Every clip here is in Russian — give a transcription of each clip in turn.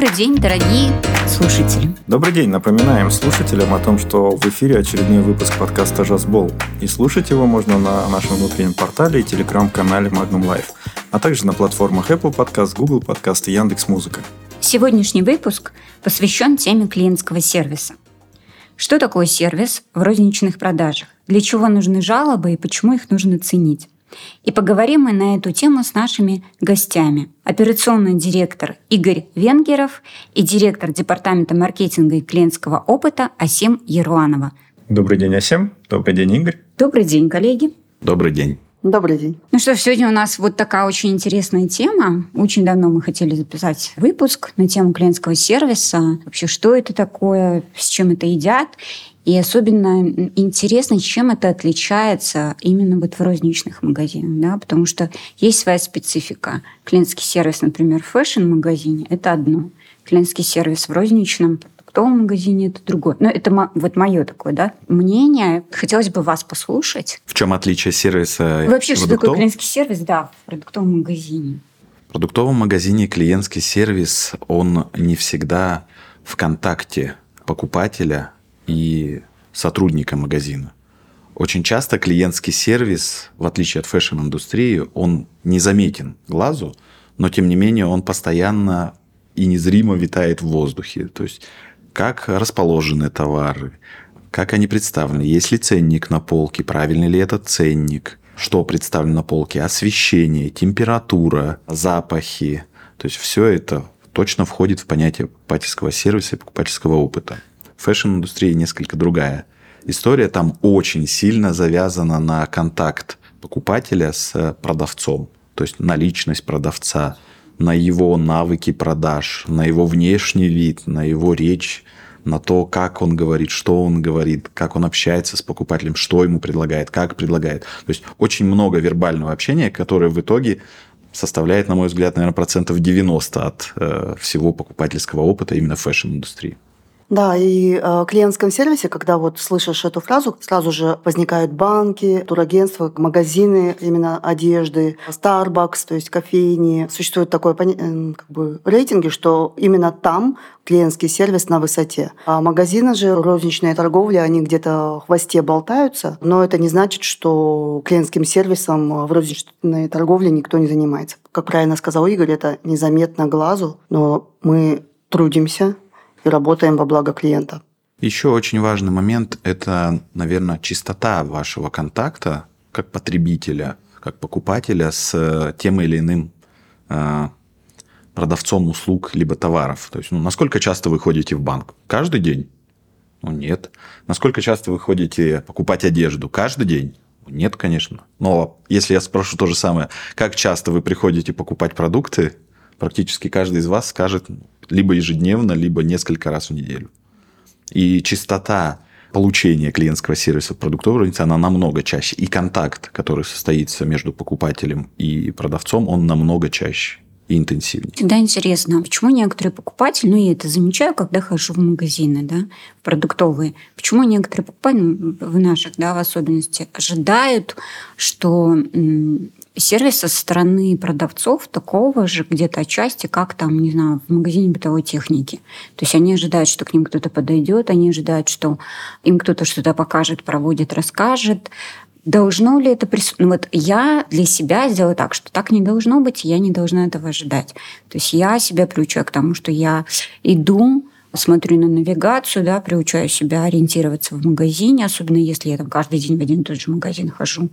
Добрый день, дорогие слушатели. Добрый день. Напоминаем слушателям о том, что в эфире очередной выпуск подкаста «Жазбол». И слушать его можно на нашем внутреннем портале и телеграм-канале Magnum Life, а также на платформах Apple Podcast, Google Podcast и Яндекс.Музыка. Сегодняшний выпуск посвящен теме клиентского сервиса. Что такое сервис в розничных продажах? Для чего нужны жалобы и почему их нужно ценить? И поговорим мы на эту тему с нашими гостями. Операционный директор Игорь Венгеров и директор департамента маркетинга и клиентского опыта Асим Еруанова. Добрый день, Асим. Добрый день, Игорь. Добрый день, коллеги. Добрый день. Добрый день. Ну что, сегодня у нас вот такая очень интересная тема. Очень давно мы хотели записать выпуск на тему клиентского сервиса. Вообще, что это такое, с чем это едят. И особенно интересно, чем это отличается именно вот в розничных магазинах, да, потому что есть своя специфика. Клиентский сервис, например, в fashion-магазине – это одно. Клиентский сервис в розничном продуктовом магазине это другое. Но это вот мое такое, да, мнение. Хотелось бы вас послушать. В чем отличие сервиса? Вообще, что такое клиентский сервис, да, в продуктовом магазине? В продуктовом магазине клиентский сервис, он не всегда в контакте покупателя и сотрудника магазина. Очень часто клиентский сервис, в отличие от fashion-индустрии, он незаметен глазу, но тем не менее он постоянно и незримо витает в воздухе. То есть как расположены товары, как они представлены, есть ли ценник на полке, правильный ли этот ценник, что представлено на полке, освещение, температура, запахи. То есть все это точно входит в понятие покупательского сервиса и покупательского опыта fashion-индустрия несколько другая. История там очень сильно завязана на контакт покупателя с продавцом, то есть на личность продавца, на его навыки продаж, на его внешний вид, на его речь, на то, как он говорит, что он говорит, как он общается с покупателем, что ему предлагает, как предлагает. То есть очень много вербального общения, которое в итоге составляет, на мой взгляд, наверное, процентов 90 от э, всего покупательского опыта именно fashion-индустрии. Да, и э, в клиентском сервисе, когда вот слышишь эту фразу, сразу же возникают банки, турагентства, магазины именно одежды, Starbucks, то есть кофейни. Существует такое э, как бы рейтинги, что именно там клиентский сервис на высоте. А магазины же, розничная торговля, они где-то в хвосте болтаются, но это не значит, что клиентским сервисом в розничной торговле никто не занимается. Как правильно сказал Игорь, это незаметно глазу, но мы трудимся, и работаем во благо клиента. Еще очень важный момент – это, наверное, чистота вашего контакта как потребителя, как покупателя с э, тем или иным э, продавцом услуг либо товаров. То есть, ну, насколько часто вы ходите в банк? Каждый день? Ну, нет. Насколько часто вы ходите покупать одежду? Каждый день? Нет, конечно. Но если я спрошу то же самое, как часто вы приходите покупать продукты, практически каждый из вас скажет либо ежедневно, либо несколько раз в неделю. И частота получения клиентского сервиса продуктовой разницы, она намного чаще. И контакт, который состоится между покупателем и продавцом, он намного чаще и интенсивнее. Всегда интересно, а почему некоторые покупатели, ну я это замечаю, когда хожу в магазины, да, продуктовые, почему некоторые покупатели, ну, в наших, да, в особенности, ожидают, что сервиса со стороны продавцов такого же где-то отчасти, как там, не знаю, в магазине бытовой техники. То есть они ожидают, что к ним кто-то подойдет, они ожидают, что им кто-то что-то покажет, проводит, расскажет. Должно ли это присутствовать? Ну, вот я для себя сделаю так, что так не должно быть, я не должна этого ожидать. То есть я себя приучаю к тому, что я иду смотрю на навигацию, да, приучаю себя ориентироваться в магазине, особенно если я там каждый день в один и тот же магазин хожу.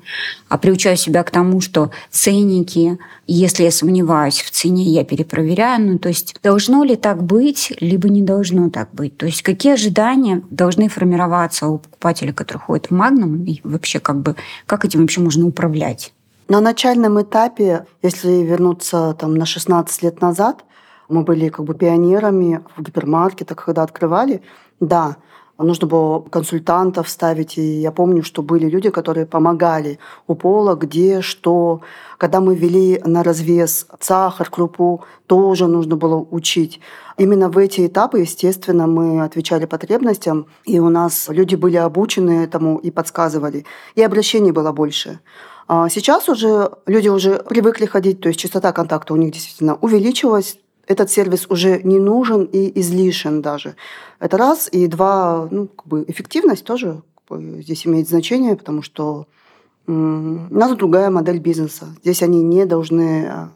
А приучаю себя к тому, что ценники, если я сомневаюсь в цене, я перепроверяю. Ну, то есть должно ли так быть, либо не должно так быть. То есть какие ожидания должны формироваться у покупателя, который ходит в Магнум, и вообще как бы, как этим вообще можно управлять? На начальном этапе, если вернуться там, на 16 лет назад, мы были как бы пионерами в гипермаркетах, когда открывали. Да, нужно было консультантов ставить. И я помню, что были люди, которые помогали у пола, где, что. Когда мы вели на развес сахар, крупу, тоже нужно было учить. Именно в эти этапы, естественно, мы отвечали потребностям, и у нас люди были обучены этому и подсказывали. И обращений было больше. А сейчас уже люди уже привыкли ходить, то есть частота контакта у них действительно увеличилась, этот сервис уже не нужен и излишен даже. Это раз. И два, ну, как бы эффективность тоже здесь имеет значение, потому что у нас другая модель бизнеса. Здесь они не должны а,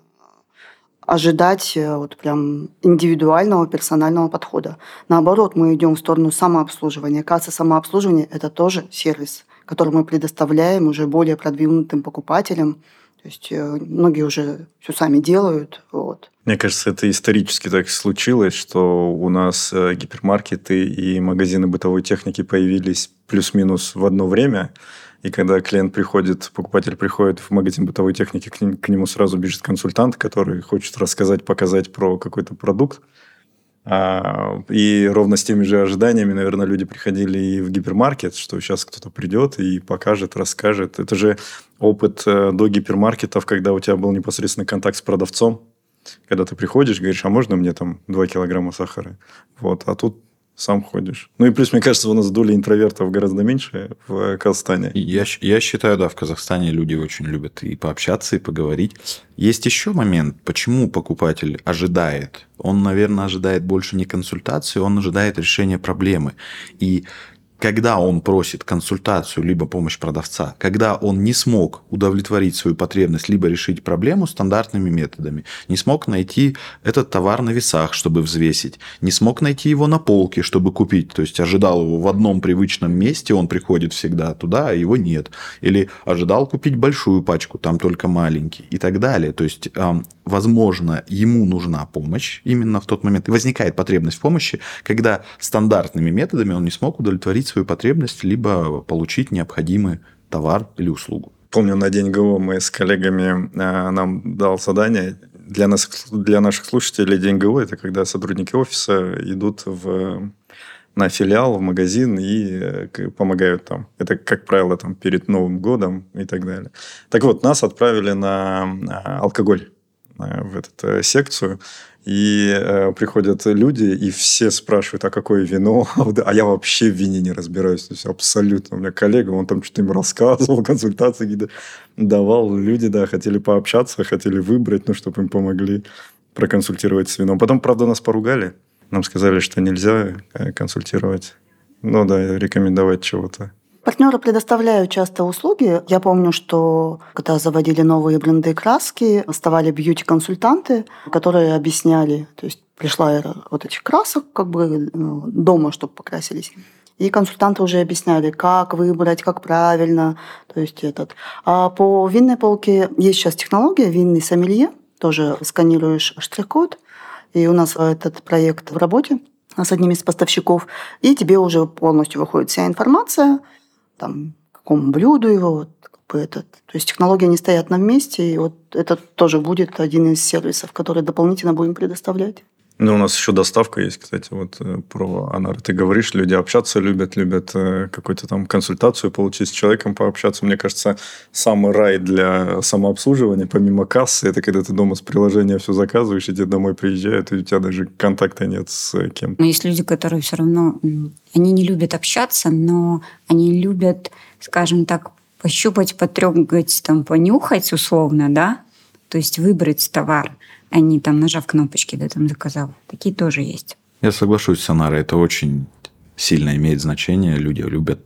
ожидать э, вот прям индивидуального персонального подхода. Наоборот, мы идем в сторону самообслуживания. Касса самообслуживания – это тоже сервис, который мы предоставляем уже более продвинутым покупателям. То есть э, многие уже все сами делают. Вот. Мне кажется, это исторически так случилось, что у нас э, гипермаркеты и магазины бытовой техники появились плюс-минус в одно время – и когда клиент приходит, покупатель приходит в магазин бытовой техники, к, нему сразу бежит консультант, который хочет рассказать, показать про какой-то продукт. А, и ровно с теми же ожиданиями, наверное, люди приходили и в гипермаркет, что сейчас кто-то придет и покажет, расскажет. Это же опыт э, до гипермаркетов, когда у тебя был непосредственный контакт с продавцом, когда ты приходишь, говоришь, а можно мне там 2 килограмма сахара? Вот. А тут сам ходишь. Ну и плюс, мне кажется, у нас доля интровертов гораздо меньше в Казахстане. Я, я считаю, да, в Казахстане люди очень любят и пообщаться, и поговорить. Есть еще момент, почему покупатель ожидает. Он, наверное, ожидает больше не консультации, он ожидает решения проблемы. И когда он просит консультацию либо помощь продавца, когда он не смог удовлетворить свою потребность, либо решить проблему стандартными методами, не смог найти этот товар на весах, чтобы взвесить, не смог найти его на полке, чтобы купить, то есть ожидал его в одном привычном месте, он приходит всегда туда, а его нет, или ожидал купить большую пачку, там только маленький и так далее. То есть, возможно, ему нужна помощь именно в тот момент, и возникает потребность в помощи, когда стандартными методами он не смог удовлетворить свою потребность, либо получить необходимый товар или услугу. Помню, на день ГО мы с коллегами, э, нам дал задание для, нас, для наших слушателей День ГО – это когда сотрудники офиса идут в, на филиал, в магазин и помогают там. Это, как правило, там перед Новым годом и так далее. Так вот, нас отправили на алкоголь э, в эту секцию. И э, приходят люди, и все спрашивают, а какое вино? а я вообще в вине не разбираюсь. То есть абсолютно. У меня коллега, он там что-то им рассказывал, консультации какие-то давал. Люди, да, хотели пообщаться, хотели выбрать, ну, чтобы им помогли проконсультировать с вином. Потом, правда, нас поругали. Нам сказали, что нельзя э, консультировать. Ну да, рекомендовать чего-то. Партнеры предоставляют часто услуги. Я помню, что когда заводили новые бренды краски, оставали бьюти-консультанты, которые объясняли, то есть пришла эра вот этих красок, как бы ну, дома, чтобы покрасились. И консультанты уже объясняли, как выбрать, как правильно. То есть этот. А по винной полке есть сейчас технология винный сомелье. Тоже сканируешь штрих-код. И у нас этот проект в работе с одним из поставщиков. И тебе уже полностью выходит вся информация там, какому блюду его, вот, как бы этот. То есть технологии не стоят на месте, и вот это тоже будет один из сервисов, который дополнительно будем предоставлять. Ну, у нас еще доставка есть, кстати, вот э, про Анар. Ты говоришь, люди общаться любят, любят э, какую-то там консультацию получить с человеком, пообщаться. Мне кажется, самый рай для самообслуживания, помимо кассы, это когда ты дома с приложения все заказываешь, и тебе домой приезжают, и у тебя даже контакта нет с кем-то. Но есть люди, которые все равно, они не любят общаться, но они любят, скажем так, пощупать, потрогать, там, понюхать условно, да, то есть выбрать товар а не там нажав кнопочки, да, там заказал. Такие тоже есть. Я соглашусь с Анарой, это очень сильно имеет значение. Люди любят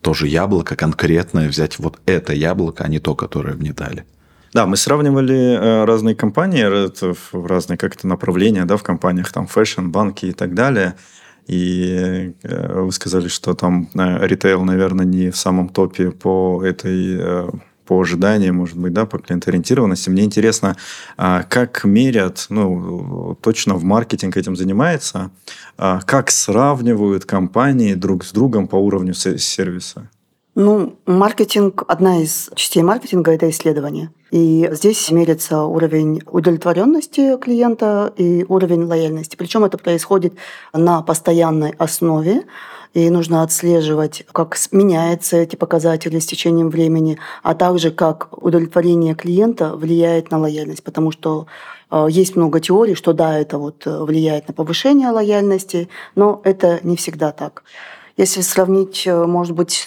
тоже яблоко конкретное, взять вот это яблоко, а не то, которое мне дали. Да, мы сравнивали э, разные компании, в разные как-то направления, да, в компаниях, там, fashion, банки и так далее. И э, вы сказали, что там э, ритейл, наверное, не в самом топе по этой по ожиданиям, может быть, да, по клиентоориентированности. Мне интересно, а, как мерят, ну, точно в маркетинг этим занимается, а, как сравнивают компании друг с другом по уровню сервиса? Ну, маркетинг, одна из частей маркетинга – это исследование. И здесь меряется уровень удовлетворенности клиента и уровень лояльности. Причем это происходит на постоянной основе и нужно отслеживать, как меняются эти показатели с течением времени, а также как удовлетворение клиента влияет на лояльность, потому что э, есть много теорий, что да, это вот э, влияет на повышение лояльности, но это не всегда так. Если сравнить, э, может быть,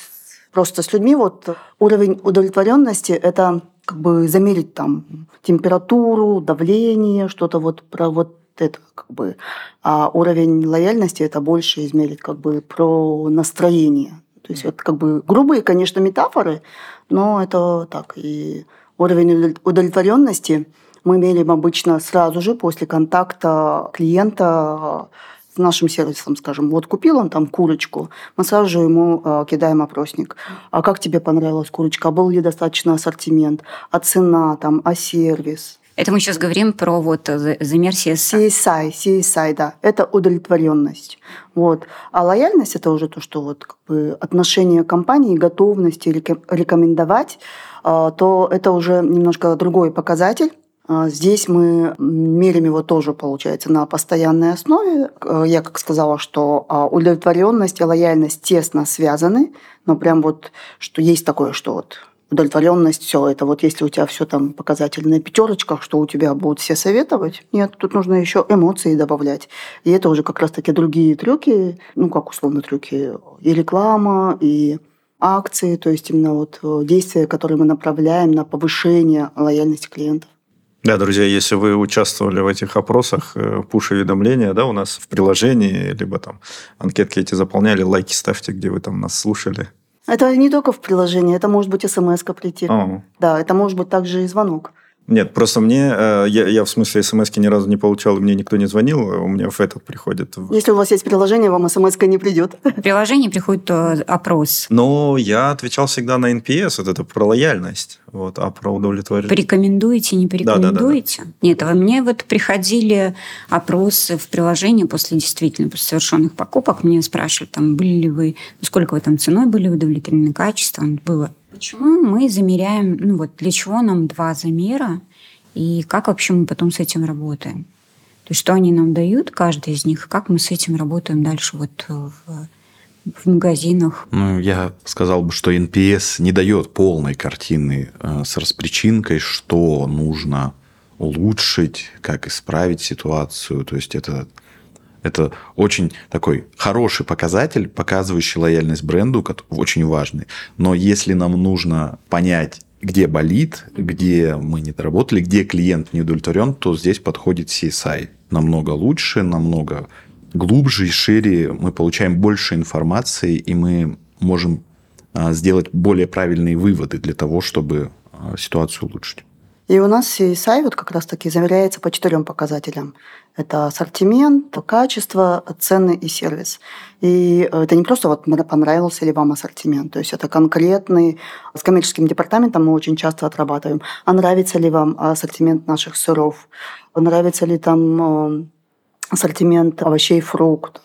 просто с людьми, вот уровень удовлетворенности – это как бы замерить там температуру, давление, что-то вот про вот это как бы. А уровень лояльности это больше измерить как бы про настроение. То есть это как бы грубые, конечно, метафоры, но это так. И уровень удовлетворенности мы меряем обычно сразу же после контакта клиента с нашим сервисом, скажем, вот купил он там курочку, мы сразу же ему э, кидаем опросник. А как тебе понравилась курочка? А был ли достаточно ассортимент? А цена там? А сервис? Это мы сейчас говорим про вот замер CSI. CSI, CSI, да. Это удовлетворенность. Вот. А лояльность – это уже то, что вот как бы отношение компании, готовности рекомендовать, э, то это уже немножко другой показатель а, здесь мы меряем его тоже, получается, на постоянной основе. Э, я как сказала, что а, удовлетворенность и лояльность тесно связаны, но прям вот, что есть такое, что вот удовлетворенность, все это вот если у тебя все там показатели на пятерочках, что у тебя будут все советовать. Нет, тут нужно еще эмоции добавлять. И это уже как раз-таки другие трюки, ну как условно трюки, и реклама, и акции, то есть именно вот э, действия, которые мы направляем на повышение лояльности клиентов. Да, друзья, если вы участвовали в этих опросах, э, пуш-уведомления, да, у нас в приложении, либо там анкетки эти заполняли, лайки ставьте, где вы там нас слушали. Это не только в приложении, это может быть смс-ка прийти. Да, это может быть также и звонок. Нет, просто мне, э, я, я в смысле смс ни разу не получал, мне никто не звонил, у меня в этот приходит. Если у вас есть приложение, вам смс не придет. В приложении приходит э, опрос. Но я отвечал всегда на NPS, вот это про лояльность, вот, а про удовлетворение. Порекомендуете, не порекомендуете? Да, да, да, да. Нет, а мне вот приходили опросы в приложении после действительно после совершенных покупок, мне спрашивали, там, были ли вы, сколько вы там ценой были удовлетворены, качеством, было Почему мы замеряем, ну вот для чего нам два замера и как вообще мы потом с этим работаем? То есть что они нам дают, каждый из них, как мы с этим работаем дальше вот в, в магазинах? Ну, я сказал бы, что NPS не дает полной картины э, с распричинкой, что нужно улучшить, как исправить ситуацию. То есть это это очень такой хороший показатель, показывающий лояльность бренду, очень важный. Но если нам нужно понять, где болит, где мы не доработали, где клиент не удовлетворен, то здесь подходит CSI. Намного лучше, намного глубже и шире. Мы получаем больше информации, и мы можем а, сделать более правильные выводы для того, чтобы а, ситуацию улучшить. И у нас CSI вот как раз-таки замеряется по четырем показателям. Это ассортимент, качество, цены и сервис. И э, это не просто вот понравился ли вам ассортимент, то есть это конкретный, с коммерческим департаментом мы очень часто отрабатываем, а нравится ли вам ассортимент наших сыров, нравится ли там э, ассортимент овощей и фруктов,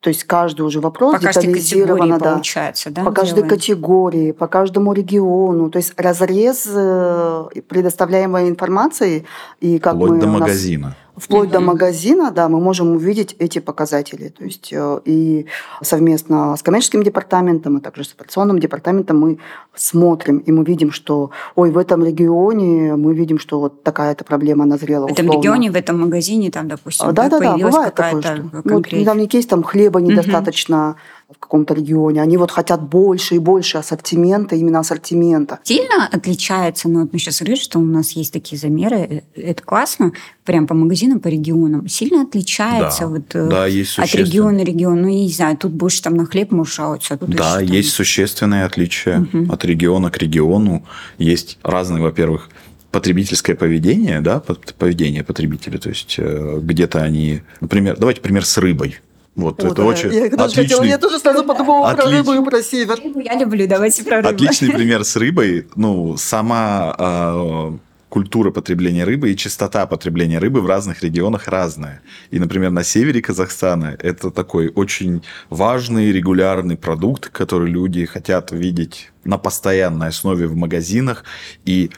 то есть каждый уже вопрос по детализированно, да, получается, да, по каждой делаем. категории, по каждому региону, то есть разрез э, предоставляемой информации и как Вплоть мы до магазина вплоть mm-hmm. до магазина, да, мы можем увидеть эти показатели. То есть э, и совместно с коммерческим департаментом, а также с операционным департаментом мы смотрим, и мы видим, что, ой, в этом регионе мы видим, что вот такая-то проблема назрела. В этом условно. регионе, в этом магазине, там, допустим, да, да, да, бывает такое, что ну, вот недавний кейс, там хлеба недостаточно в каком-то регионе. Они вот хотят больше и больше ассортимента, именно ассортимента. Сильно отличается, ну вот мы сейчас говорим, что у нас есть такие замеры, э, это классно, прям по магазинам, по регионам. Сильно отличается да, вот э, да, есть от региона региона. Ну, я не знаю, тут больше там на хлеб жаловаться, а тут Да, еще, есть там... существенные отличия угу. от региона к региону. Есть разные, во-первых, потребительское поведение, да, поведение потребителя, то есть э, где-то они, например, давайте пример с рыбой. Вот, О, это да. очень я, отличный... Хотела, я тоже сразу подумала Отлич... про рыбу и про север. Я люблю, давайте про рыбу. Отличный пример с рыбой. Ну, сама э, культура потребления рыбы и частота потребления рыбы в разных регионах разная. И, например, на севере Казахстана это такой очень важный, регулярный продукт, который люди хотят видеть на постоянной основе в магазинах. И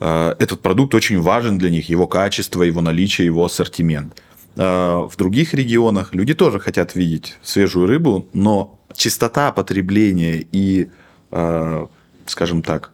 э, этот продукт очень важен для них, его качество, его наличие, его ассортимент. Э, в других регионах люди тоже хотят видеть свежую рыбу, но частота потребления и, э, скажем так,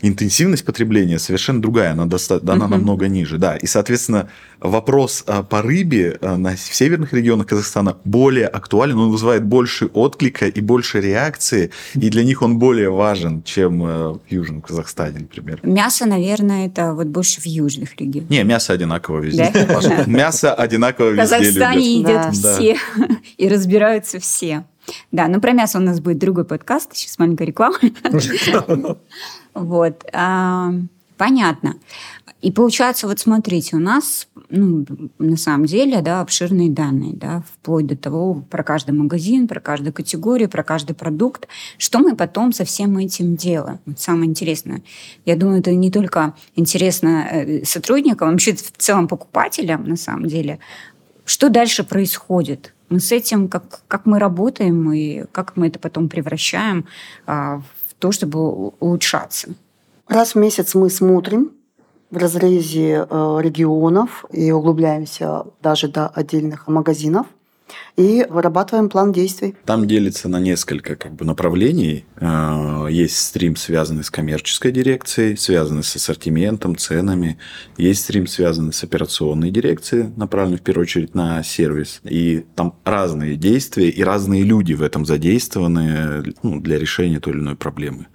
интенсивность потребления совершенно другая, она, доста- она uh-huh. намного ниже, да. И, соответственно, вопрос а, по рыбе а, на, в северных регионах Казахстана более актуален, он вызывает больше отклика и больше реакции, и для них он более важен, чем а, в Южном Казахстане, например. Мясо, наверное, это вот больше в южных регионах. Не, мясо одинаково везде. Мясо одинаково везде В Казахстане едят все и разбираются все. Да, ну про мясо у нас будет другой подкаст, сейчас маленькая реклама. Вот, а, понятно. И получается, вот смотрите, у нас, ну, на самом деле, да, обширные данные, да, вплоть до того, про каждый магазин, про каждую категорию, про каждый продукт. Что мы потом со всем этим делаем? Вот самое интересное. Я думаю, это не только интересно э, сотрудникам, а вообще в целом покупателям, на самом деле. Что дальше происходит? Мы с этим, как, как мы работаем и как мы это потом превращаем а, то, чтобы улучшаться. Раз в месяц мы смотрим в разрезе э, регионов и углубляемся даже до отдельных магазинов и вырабатываем план действий. Там делится на несколько как бы, направлений. Э, есть стрим, связанный с коммерческой дирекцией, связанный с ассортиментом, ценами. Есть стрим, связанный с операционной дирекцией, направленный в первую очередь на сервис. И там разные действия и разные люди в этом задействованы ну, для решения той или иной проблемы.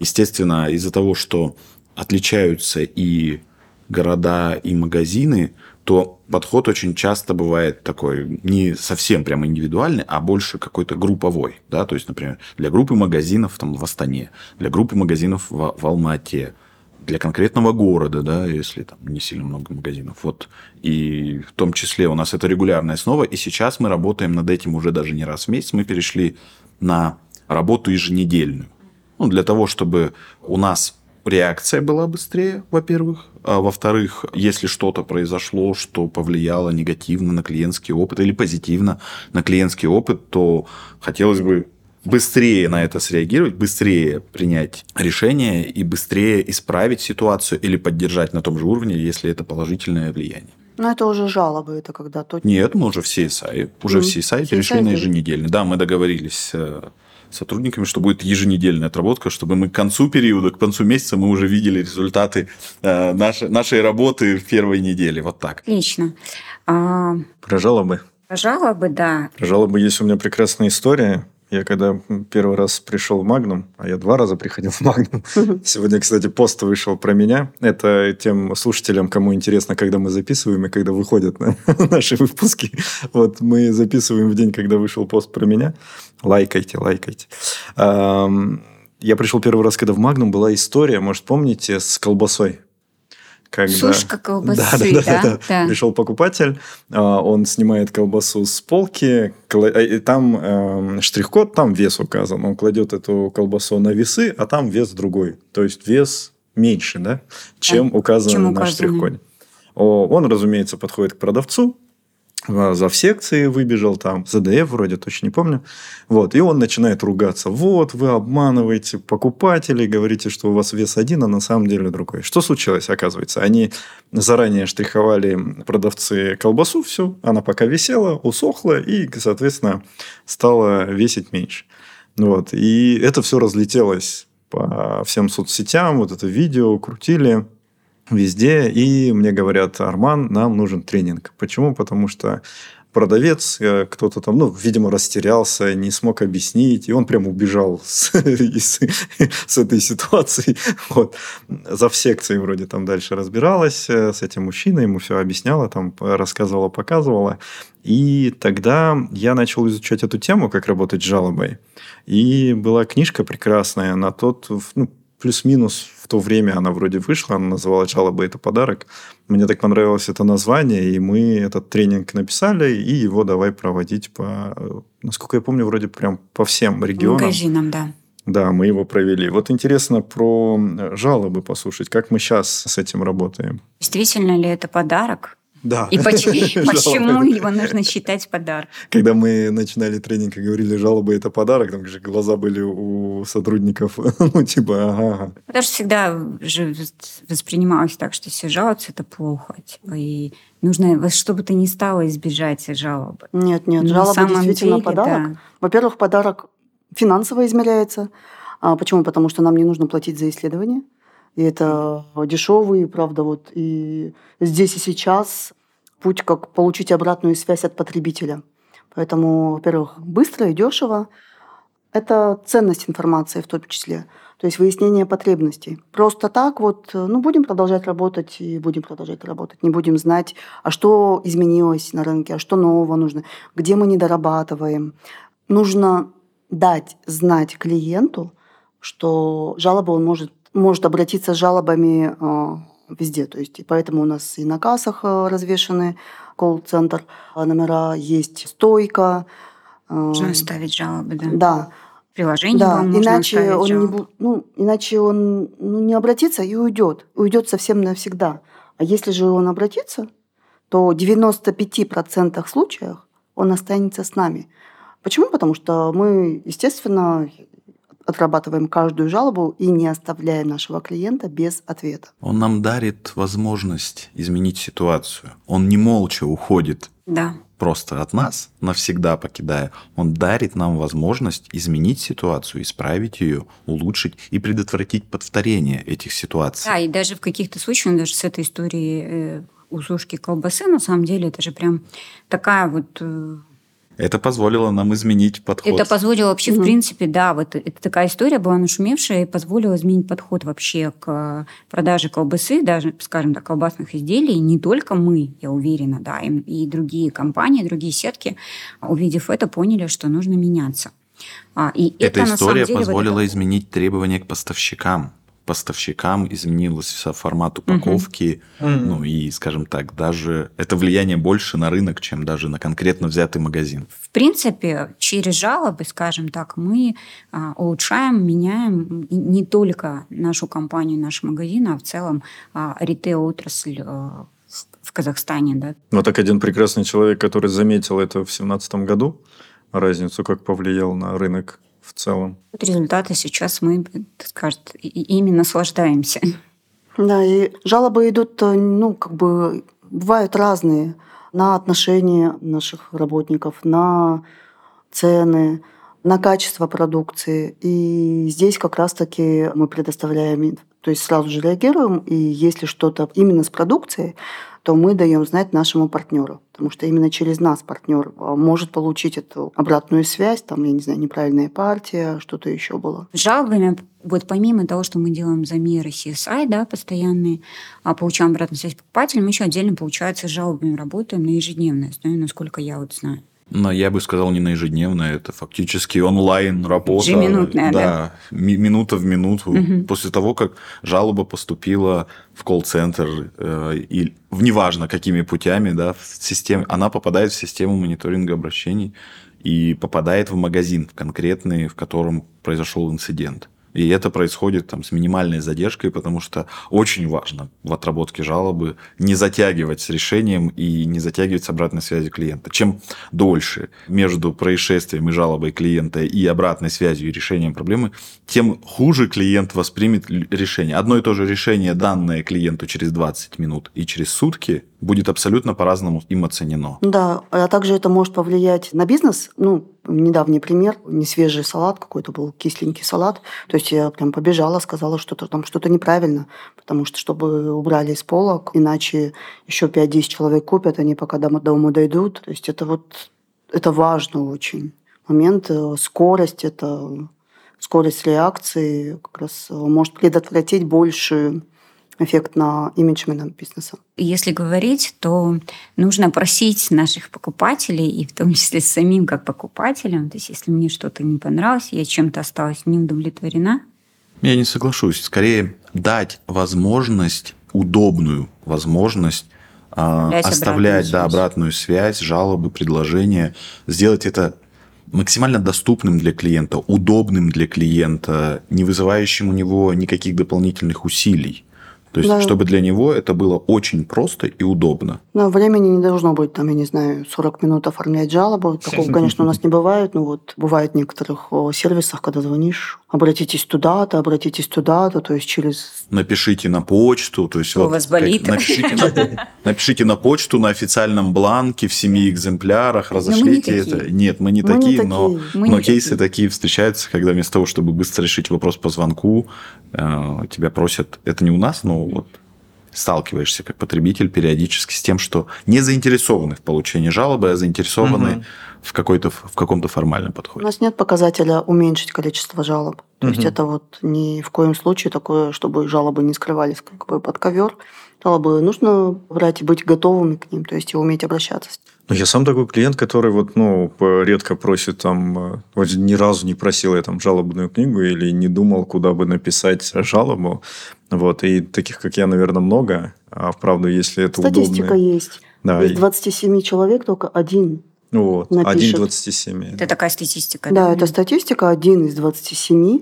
Естественно, из-за того, что отличаются и города, и магазины – то подход очень часто бывает такой не совсем прямо индивидуальный, а больше какой-то групповой. Да? То есть, например, для группы магазинов там, в Астане, для группы магазинов в, в Алмате, для конкретного города, да, если там не сильно много магазинов. Вот. И в том числе у нас это регулярная основа, и сейчас мы работаем над этим уже даже не раз в месяц. Мы перешли на работу еженедельную. Ну, для того, чтобы у нас реакция была быстрее, во-первых. А во-вторых, если что-то произошло, что повлияло негативно на клиентский опыт или позитивно на клиентский опыт, то хотелось бы быстрее на это среагировать, быстрее принять решение и быстрее исправить ситуацию или поддержать на том же уровне, если это положительное влияние. Но это уже жалобы, это когда то. Нет, мы уже все CSI. Уже мм. все CSI перешли на еженедельный. Да, мы договорились э, сотрудниками, что будет еженедельная отработка, чтобы мы к концу периода, к концу месяца мы уже видели результаты э, нашей, нашей работы в первой неделе. Вот так. Отлично. А... Про жалобы. Про жалобы, да. Про жалобы есть у меня прекрасная история. Я когда первый раз пришел в Магнум, а я два раза приходил в Магнум. Сегодня, кстати, пост вышел про меня. Это тем слушателям, кому интересно, когда мы записываем и когда выходят наши выпуски. Вот мы записываем в день, когда вышел пост про меня. Лайкайте, лайкайте. Я пришел первый раз, когда в Магнум была история, может, помните, с колбасой. Когда... Сушка колбасы, да? да, да, да. да. Пришел покупатель, а, он снимает колбасу с полки, а, и там э, штрих-код, там вес указан. Он кладет эту колбасу на весы, а там вес другой. То есть вес меньше, да, чем да. указано чем на штрих-коде. Он, разумеется, подходит к продавцу, за в секции выбежал там, ЗДФ вроде, точно не помню. Вот, и он начинает ругаться. Вот, вы обманываете покупателей, говорите, что у вас вес один, а на самом деле другой. Что случилось, оказывается? Они заранее штриховали продавцы колбасу, все, она пока висела, усохла и, соответственно, стала весить меньше. Вот, и это все разлетелось по всем соцсетям, вот это видео крутили, везде. И мне говорят, Арман, нам нужен тренинг. Почему? Потому что продавец, э, кто-то там, ну, видимо, растерялся, не смог объяснить, и он прям убежал с, с, с этой ситуации. Вот. За в секции вроде там дальше разбиралась э, с этим мужчиной, ему все объясняла, там рассказывала, показывала. И тогда я начал изучать эту тему, как работать с жалобой. И была книжка прекрасная на тот, ну, плюс-минус в то время она вроде вышла, она называлась «Жалоба – это подарок». Мне так понравилось это название, и мы этот тренинг написали, и его давай проводить по, насколько я помню, вроде прям по всем регионам. Магазинам, да. Да, мы его провели. Вот интересно про жалобы послушать, как мы сейчас с этим работаем. Действительно ли это подарок? Да. И почему его нужно считать подарком? Когда мы начинали тренинг и говорили, жалобы – это подарок, там же глаза были у сотрудников, ну, типа, ага. Потому что всегда же воспринималось так, что если жалуются, это плохо. Типа, и нужно во что бы то ни стало избежать жалобы. Нет, нет, Но жалоба действительно деле, подарок. Да. Во-первых, подарок финансово измеряется. А почему? Потому что нам не нужно платить за исследование. И это дешевый, правда, вот и здесь и сейчас путь, как получить обратную связь от потребителя. Поэтому, во-первых, быстро и дешево. Это ценность информации в том числе. То есть выяснение потребностей. Просто так вот, ну, будем продолжать работать и будем продолжать работать. Не будем знать, а что изменилось на рынке, а что нового нужно, где мы недорабатываем. Нужно дать знать клиенту, что жалобу он может, может обратиться с жалобами э, везде. То есть, и поэтому у нас и на кассах э, развешаны колл-центр номера, есть стойка. Э, можно ставить жалобы, да? Да. Приложение да, вам иначе он не, ну, иначе он ну, не обратится и уйдет. Уйдет совсем навсегда. А если же он обратится, то в 95% случаев он останется с нами. Почему? Потому что мы, естественно, отрабатываем каждую жалобу и не оставляем нашего клиента без ответа. Он нам дарит возможность изменить ситуацию. Он не молча уходит да. просто от нас, навсегда покидая. Он дарит нам возможность изменить ситуацию, исправить ее, улучшить и предотвратить повторение этих ситуаций. Да, и даже в каких-то случаях, даже с этой историей э, у сушки колбасы, на самом деле, это же прям такая вот э, это позволило нам изменить подход. Это позволило вообще, mm-hmm. в принципе, да, вот это такая история была нашумевшая и позволила изменить подход вообще к продаже колбасы, даже, скажем так, колбасных изделий. Не только мы, я уверена, да, и, и другие компании, другие сетки, увидев это, поняли, что нужно меняться. А, и Эта это, история деле, позволила вот это... изменить требования к поставщикам поставщикам изменилось формат упаковки, угу. ну и, скажем так, даже это влияние больше на рынок, чем даже на конкретно взятый магазин. В принципе, через жалобы, скажем так, мы а, улучшаем, меняем не только нашу компанию, наш магазин, а в целом а, ритейл-отрасль а, в Казахстане. Да. Вот так один прекрасный человек, который заметил это в 2017 году, разницу, как повлиял на рынок в целом. Вот результаты сейчас мы, так сказать, ими наслаждаемся. Да, и жалобы идут, э, ну, как бы, бывают разные на отношения наших работников, на цены, на качество продукции. И здесь как раз-таки мы предоставляем, то есть сразу же реагируем, и если что-то именно с продукцией, то мы даем знать нашему партнеру. Потому что именно через нас партнер а, может получить эту обратную связь, там, я не знаю, неправильная партия, что-то еще было. Жалобами, вот помимо того, что мы делаем замеры CSI, да, постоянные, а получаем обратную связь покупателя, мы еще отдельно, получается, с жалобами работаем на ежедневной основе, насколько я вот знаю. Но я бы сказал не на ежедневное, это фактически онлайн работа. Ежеминутная, да. да. минута в минуту. Угу. После того, как жалоба поступила в колл-центр, э, и неважно какими путями, да, в системе, она попадает в систему мониторинга обращений и попадает в магазин конкретный, в котором произошел инцидент. И это происходит там с минимальной задержкой, потому что очень важно в отработке жалобы не затягивать с решением и не затягивать с обратной связью клиента. Чем дольше между происшествием и жалобой клиента и обратной связью и решением проблемы, тем хуже клиент воспримет решение. Одно и то же решение, данное клиенту через 20 минут и через сутки, будет абсолютно по-разному им оценено. Да, а также это может повлиять на бизнес. Ну, недавний пример, не свежий салат какой-то был, кисленький салат. То есть я прям побежала, сказала, что там что-то неправильно, потому что чтобы убрали из полок, иначе еще 5-10 человек купят, они пока до дома дойдут. То есть это вот это важно очень. Момент, скорость, это скорость реакции как раз может предотвратить большую эффект на имидж бизнеса. Если говорить, то нужно просить наших покупателей, и в том числе самим как покупателям, то есть если мне что-то не понравилось, я чем-то осталась не удовлетворена. Я не соглашусь. Скорее дать возможность, удобную возможность оставлять, оставлять обратную, да, связь. обратную связь, жалобы, предложения, сделать это максимально доступным для клиента, удобным для клиента, не вызывающим у него никаких дополнительных усилий. То есть, да. чтобы для него это было очень просто и удобно. Но времени не должно быть, там, я не знаю, 40 минут оформлять жалобу. Такого, конечно, у нас не бывает. Но вот бывает в некоторых сервисах, когда звонишь, обратитесь туда-то, обратитесь туда-то, то есть через... Напишите на почту, то есть Что у вас болит? Напишите на, напишите на почту на официальном бланке в семи экземплярах, разошлите не это. такие. Нет, мы не Мы не такие, такие. но, Мы но не кейсы такие. такие встречаются, когда вместо того, чтобы быстро решить вопрос по звонку, э, тебя просят, это не у нас, но вот сталкиваешься как потребитель периодически с тем, что не заинтересованы в получении жалобы, а заинтересованы Мгм. в, какой-то, в каком-то формальном У подходе. нас нет показателя уменьшить количество жалоб. То есть Мгм. это вот ни в коем случае такое, чтобы жалобы не скрывались как бы под ковер. Жалобы нужно брать и быть готовыми к ним, то есть и уметь обращаться. Ну, я сам такой клиент, который вот, ну, редко просит там, э, вот ни разу не просил я там жалобную книгу или не думал, куда бы написать жалобу. Вот, и таких, как я, наверное, много. А вправду, если это Статистика удобно. есть. Да, Из и- 27 человек только один. вот, напишет. 1,27. Это такая статистика. Да, это статистика. Один из 27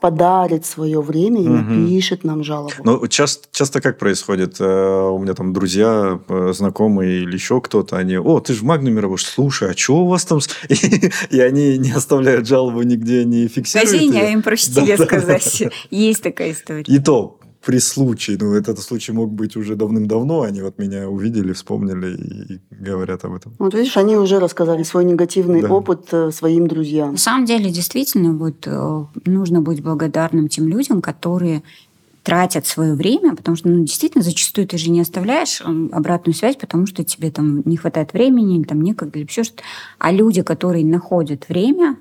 подарит свое время и Мгм. напишет нам жалобу. Ну, часто, часто как происходит? Э, У меня там друзья, э, знакомые или еще кто-то, они, о, ты же в Магнуме работаешь, слушай, а что у вас там? с-» И, и они не оставляют жалобу нигде, не фиксируют. а им проще Да, тебе да, сказать. да. Есть такая история. И то при случае, ну, этот случай мог быть уже давным-давно, они вот меня увидели, вспомнили и говорят об этом. Вот видишь, они уже рассказали свой негативный Да. опыт э, своим друзьям. На самом деле, действительно, вот э, нужно быть благодарным тем людям, которые тратят свое время, потому что, ну, действительно, зачастую ты же не оставляешь м, обратную связь, потому что тебе там не хватает времени, или там некогда, или еще что-то. А люди, которые находят время,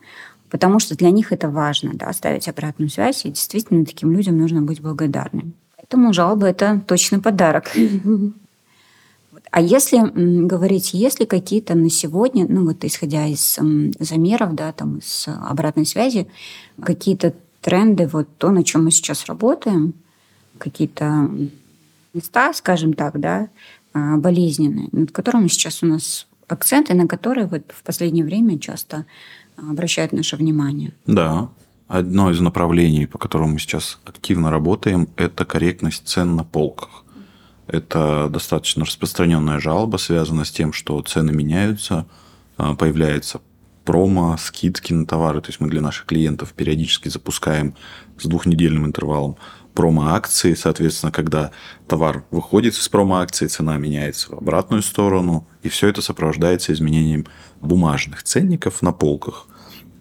потому что для них это важно, да, оставить обратную связь, и действительно таким людям нужно быть благодарным. Поэтому жалоба – это точно подарок. А если говорить, есть ли какие-то на сегодня, ну вот исходя из замеров, да, там из обратной связи, какие-то тренды, вот то, на чем мы сейчас работаем, какие-то места, скажем так, да, а, болезненные, над которыми сейчас у нас акценты, на которые вот в последнее время часто обращают наше внимание. Да. Одно из направлений, по которому мы сейчас активно работаем, это корректность цен на полках. Это достаточно распространенная жалоба, связанная с тем, что цены меняются, а, появляется промо, скидки на товары. То есть мы для наших клиентов периодически запускаем с двухнедельным интервалом промо-акции. Соответственно, когда товар выходит из промо-акции, цена меняется в обратную сторону. И все это сопровождается изменением бумажных ценников на полках.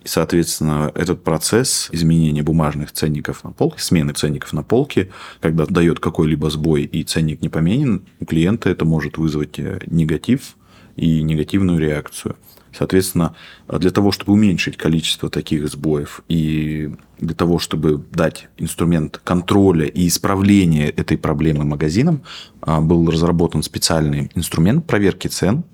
И, соответственно, этот процесс изменения бумажных ценников на полке, смены ценников на полке, когда дает какой-либо сбой и ценник не поменен, у клиента это может вызвать э, негатив и негативную реакцию. Соответственно, для того, чтобы уменьшить количество таких сбоев и для того, чтобы дать инструмент контроля и исправления этой проблемы магазинам, а, был разработан специальный инструмент проверки цен,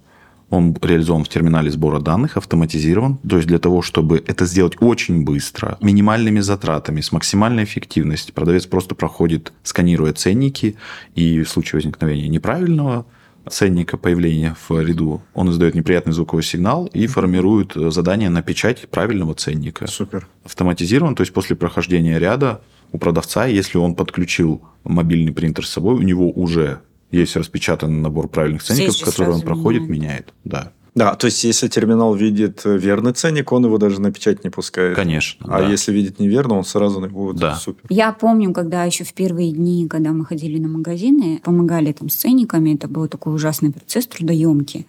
он реализован в терминале сбора данных, автоматизирован. То есть для того, чтобы это сделать очень быстро, минимальными затратами, с максимальной эффективностью, продавец просто проходит, сканируя ценники, и в случае возникновения неправильного ценника появления в ряду, он издает неприятный звуковой сигнал и формирует задание на печать правильного ценника. Супер. Автоматизирован, то есть после прохождения ряда у продавца, если он подключил мобильный принтер с собой, у него уже есть распечатанный набор правильных ценников, которые он проходит, меняет. меняет. Да, Да, то есть, если терминал видит верный ценник, он его даже на печать не пускает. конечно. А да. если видит неверно, он сразу на его Да. супер. Я помню, когда еще в первые дни, когда мы ходили на магазины, помогали там с ценниками, это был такой ужасный процесс трудоемкий.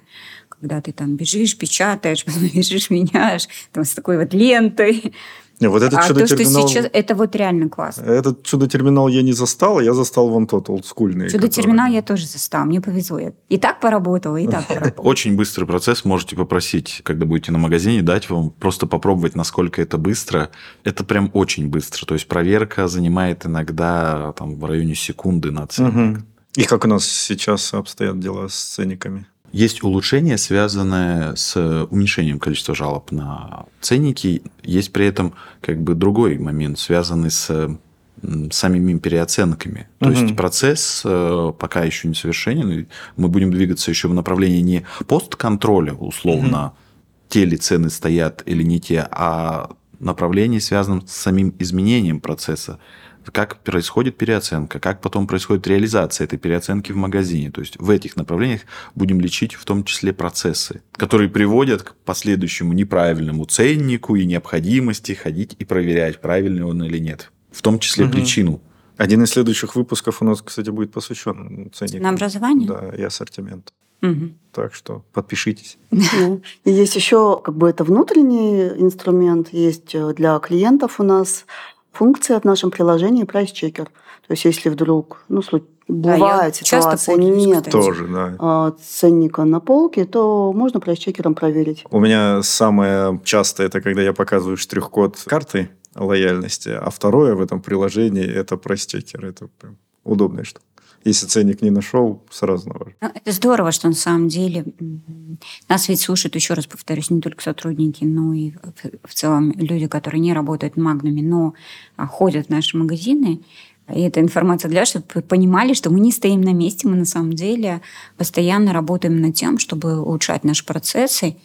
Когда ты там бежишь, печатаешь, потом бежишь, меняешь, там с такой вот лентой. Не, вот этот а то, что чудо-терминал... сейчас, это вот реально классно. Этот чудо-терминал я не застал, я застал вон тот олдскульный. Чудо-терминал который- я тоже застала, мне повезло. Я и так поработала, и так поработала. Очень быстрый процесс. Можете попросить, когда будете на магазине, дать вам просто попробовать, насколько это быстро. Это прям очень быстро. То есть проверка занимает иногда там, в районе секунды на ценник. И как у нас сейчас обстоят дела с ценниками? Есть улучшение, связанное с уменьшением количества жалоб на ценники. Есть при этом как бы другой момент, связанный с самими переоценками. То Мгм. есть процесс э, пока еще не совершенен. Мы будем двигаться еще в направлении не постконтроля, условно, те ли цены стоят или не те, а направлении, связанном с самим изменением процесса как происходит переоценка, как потом происходит реализация этой переоценки в магазине. То есть в этих направлениях будем лечить в том числе процессы, которые приводят к последующему неправильному ценнику и необходимости ходить и проверять, правильный он или нет. В том числе угу. причину. Один из следующих выпусков у нас, кстати, будет посвящен ценнику. На образование? Да, и ассортименту. Угу. Так что подпишитесь. И есть еще как бы это внутренний инструмент, есть э, для клиентов у нас функция в нашем приложении Price Checker. То есть, если вдруг, ну, бывает да, ситуация, нет Тоже, да. А, ценника на полке, то можно прайс-чекером проверить. У меня самое частое, это когда я показываю штрих-код карты лояльности, а второе в этом приложении это прайс-чекер. Это прям удобная штука. Если ценник не нашел, сразу навожу. Ну, это здорово, что на самом деле нас ведь слушают, еще раз повторюсь, не только сотрудники, но и в целом люди, которые не работают в но а, ходят в наши магазины. И эта информация для чтобы вы понимали, что мы не стоим на месте, мы на самом деле постоянно работаем над тем, чтобы улучшать наши процессы,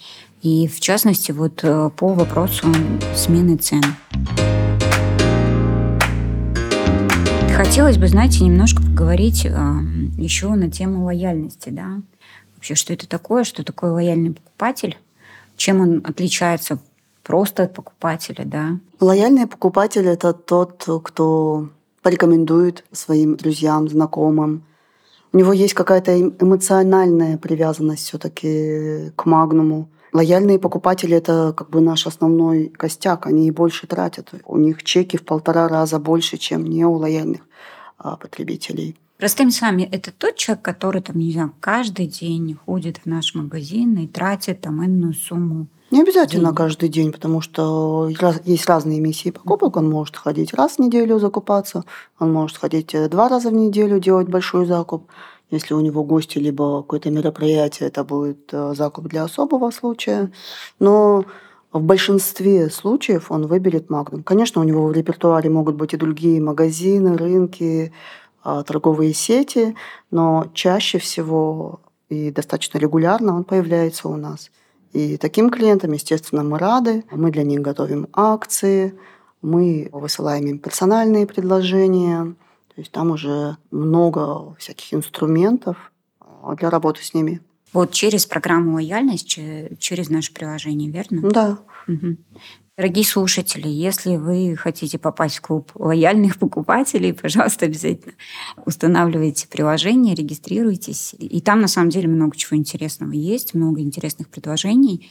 и в частности вот э, по вопросу смены цен. Хотелось бы, знаете, немножко поговорить э, еще на тему лояльности, да. Вообще, что это такое, что такое лояльный покупатель, чем он отличается просто от покупателя, да. Лояльный покупатель – это тот, кто порекомендует своим друзьям, знакомым. У него есть какая-то эм, эмоциональная привязанность все-таки к Магнуму. Лояльные покупатели – это как бы наш основной костяк. Они больше тратят. У них чеки в полтора раза больше, чем не у лояльных а, потребителей. Простыми словами, это тот человек, который там, не знаю, каждый день ходит в наш магазин и тратит там энную сумму. Не обязательно денег. каждый день, потому что есть разные миссии покупок. Он может ходить раз в неделю закупаться, он может ходить э, два раза в неделю делать большой закуп. Если у него гости либо какое-то мероприятие, это будет э, закуп для особого случая. Но в большинстве случаев он выберет Магнум. Конечно, у него в репертуаре могут быть и другие магазины, рынки, а, торговые сети, но чаще всего и достаточно регулярно он появляется у нас. И таким клиентам, естественно, мы рады. Мы для них готовим акции, мы высылаем им персональные предложения – то есть там уже много всяких инструментов а, для работы с ними. Вот через программу лояльность, через наше приложение, верно? Да. Угу. Дорогие слушатели, если вы хотите попасть в клуб лояльных покупателей, пожалуйста, обязательно устанавливайте приложение, регистрируйтесь. И там на самом деле много чего интересного есть, много интересных предложений.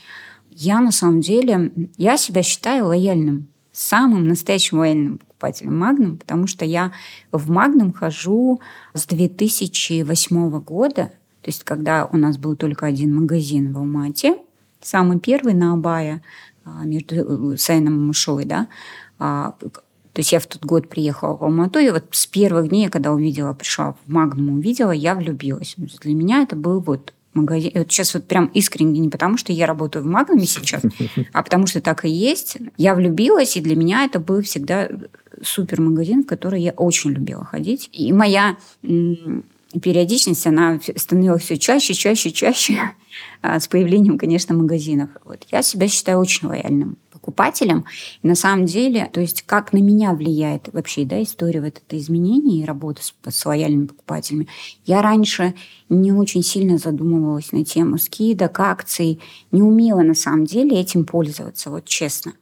Я на самом деле, я себя считаю лояльным, самым настоящим лояльным покупателем Магнум, потому что я в Магнум хожу с 2008 года, то есть когда у нас был только один магазин в Алмате, самый первый на Абая, а, между э, Саином и Мышой, да, а, то есть я в тот год приехала в Алмату, и вот с первых дней, когда увидела, пришла в Магнум, увидела, я влюбилась. Для меня это был вот магазин. Вот сейчас вот прям искренне не потому, что я работаю в Магнуме сейчас, а потому что так и есть. Я влюбилась, и для меня это был всегда супер магазин, в который я очень любила ходить. И моя периодичность, она становилась все чаще, чаще, чаще с появлением, конечно, магазинов. Вот. Я себя считаю очень лояльным покупателям. И на самом деле, то есть как на меня влияет вообще да, история вот это изменение и работа с, с лояльными покупателями. Я раньше не очень сильно задумывалась на тему скидок, акций, не умела на самом деле этим пользоваться, вот честно.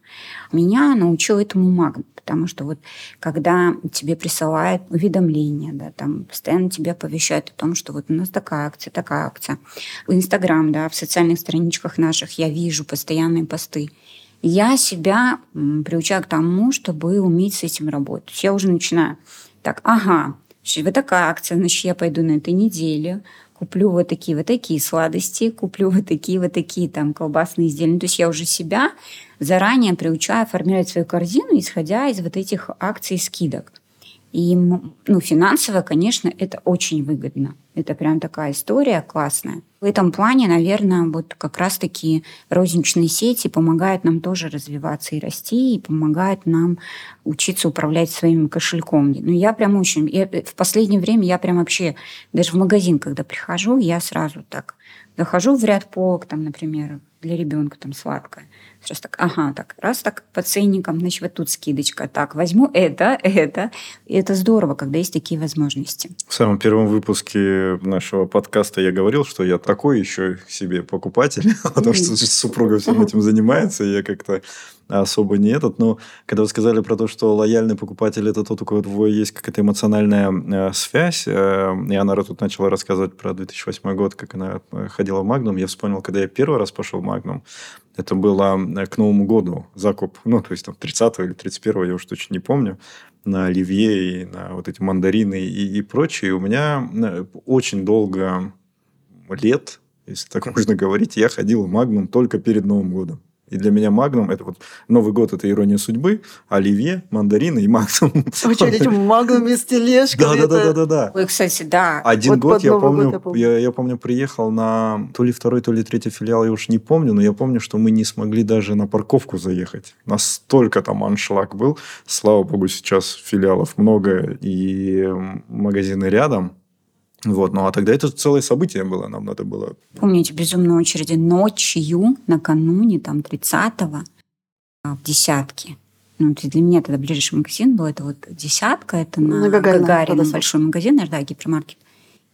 Меня научил этому магнит, потому что вот когда тебе присылают уведомления, да, там постоянно тебя оповещают о том, что вот у нас такая акция, такая акция. В Инстаграм, да, в социальных страничках наших я вижу постоянные посты я себя приучаю к тому, чтобы уметь с этим работать. Я уже начинаю. Так, ага, вот такая акция, значит, я пойду на этой неделе, куплю вот такие вот такие сладости, куплю вот такие вот такие там колбасные изделия. Ну, то есть я уже себя заранее приучаю формировать свою корзину, исходя из вот этих акций скидок. И ну, финансово, конечно, это очень выгодно. Это прям такая история классная. В этом плане, наверное, вот как раз-таки розничные сети помогают нам тоже развиваться и расти, и помогают нам учиться управлять своим кошельком. Ну, я прям очень... Я, в последнее время я прям вообще... Даже в магазин, когда прихожу, я сразу так захожу в ряд полок, там, например, для ребенка там сладкое. Раз так, ага, так, раз так по ценникам, значит, вот тут скидочка. Так, возьму это, это. И это здорово, когда есть такие возможности. В самом первом выпуске нашего подкаста я говорил, что я такой еще себе покупатель, потому что супруга всем этим занимается, и я как-то особо не этот. Но когда вы сказали про то, что лояльный покупатель – это тот, у кого есть какая-то эмоциональная э, связь, э, и она тут начала рассказывать про 2008 год, как она э, ходила в Магнум, я вспомнил, когда я первый раз пошел в Магнум, это было к Новому году закуп, ну, то есть там 30 или 31 я уж точно не помню, на оливье и на вот эти мандарины и, и прочее. И у меня очень долго лет, если так можно говорить, я ходил в Магнум только перед Новым годом. И для меня Магнум это вот Новый год это ирония судьбы, оливье, мандарины и Магнум. Очередь в Магнуме с тележкой. Да, да, да, да, да. Ой, кстати, да. Один год я помню, год я помню, я, я помню, приехал на то ли второй, то ли третий филиал, я уж не помню, но я помню, что мы не смогли даже на парковку заехать. Настолько там аншлаг был. Слава богу, сейчас филиалов много и магазины рядом. Вот, ну а тогда это целое событие было, нам надо было... Помню эти безумные очереди ночью, накануне, там, 30-го, а, в десятке. Ну, для меня тогда ближайший магазин был, это вот десятка, это на, на Гагарина, Гагарина большой магазин, да, гипермаркет.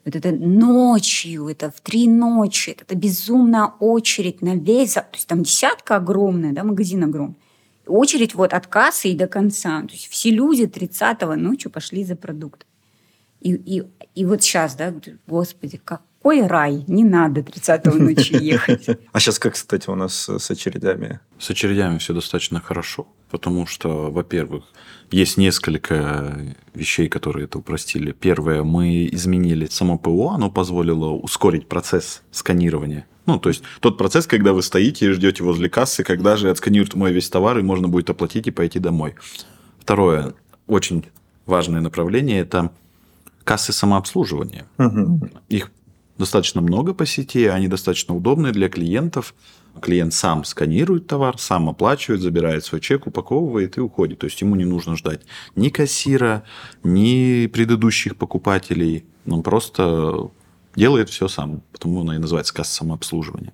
Вот это ночью, это в три ночи, это безумная очередь на весь... То есть там десятка огромная, да, магазин огромный. Очередь вот от кассы и до конца. То есть все люди 30-го ночью пошли за продукт. И, и, и вот сейчас, да, господи, какой рай, не надо 30-го ночи ехать. А сейчас как, кстати, у нас с очередями? С очередями все достаточно хорошо, потому что, во-первых, есть несколько вещей, которые это упростили. Первое, мы изменили само ПО, оно позволило ускорить процесс сканирования. Ну, то есть тот процесс, когда вы стоите и ждете возле кассы, когда же отсканируют мой весь товар, и можно будет оплатить и пойти домой. Второе, очень важное направление – это кассы самообслуживания. Угу. Их достаточно много по сети, они достаточно удобные для клиентов. Клиент сам сканирует товар, сам оплачивает, забирает свой чек, упаковывает и уходит. То есть ему не нужно ждать ни кассира, ни предыдущих покупателей. Он просто делает все сам. Потому она и называется касса самообслуживания.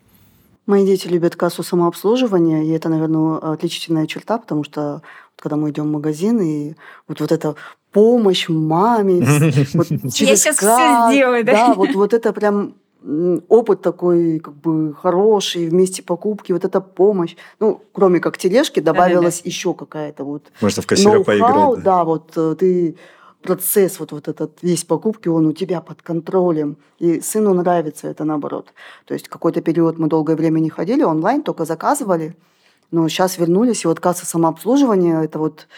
Мои дети любят кассу самообслуживания, и это, наверное, отличительная черта, потому что когда мы идем в магазин, и вот, вот эта помощь маме. Вот через Я сейчас все сделаю, да? Да, вот, вот это прям опыт такой как бы хороший, вместе покупки, вот эта помощь. Ну, кроме как тележки, добавилась да, еще какая-то вот... Можно в кассира поиграть. Да. да, вот э, ты процесс вот, вот этот весь покупки, он у тебя под контролем. И сыну нравится это наоборот. То есть какой-то период мы долгое время не ходили онлайн, только заказывали. Но сейчас вернулись, и вот касса самообслуживания, это вот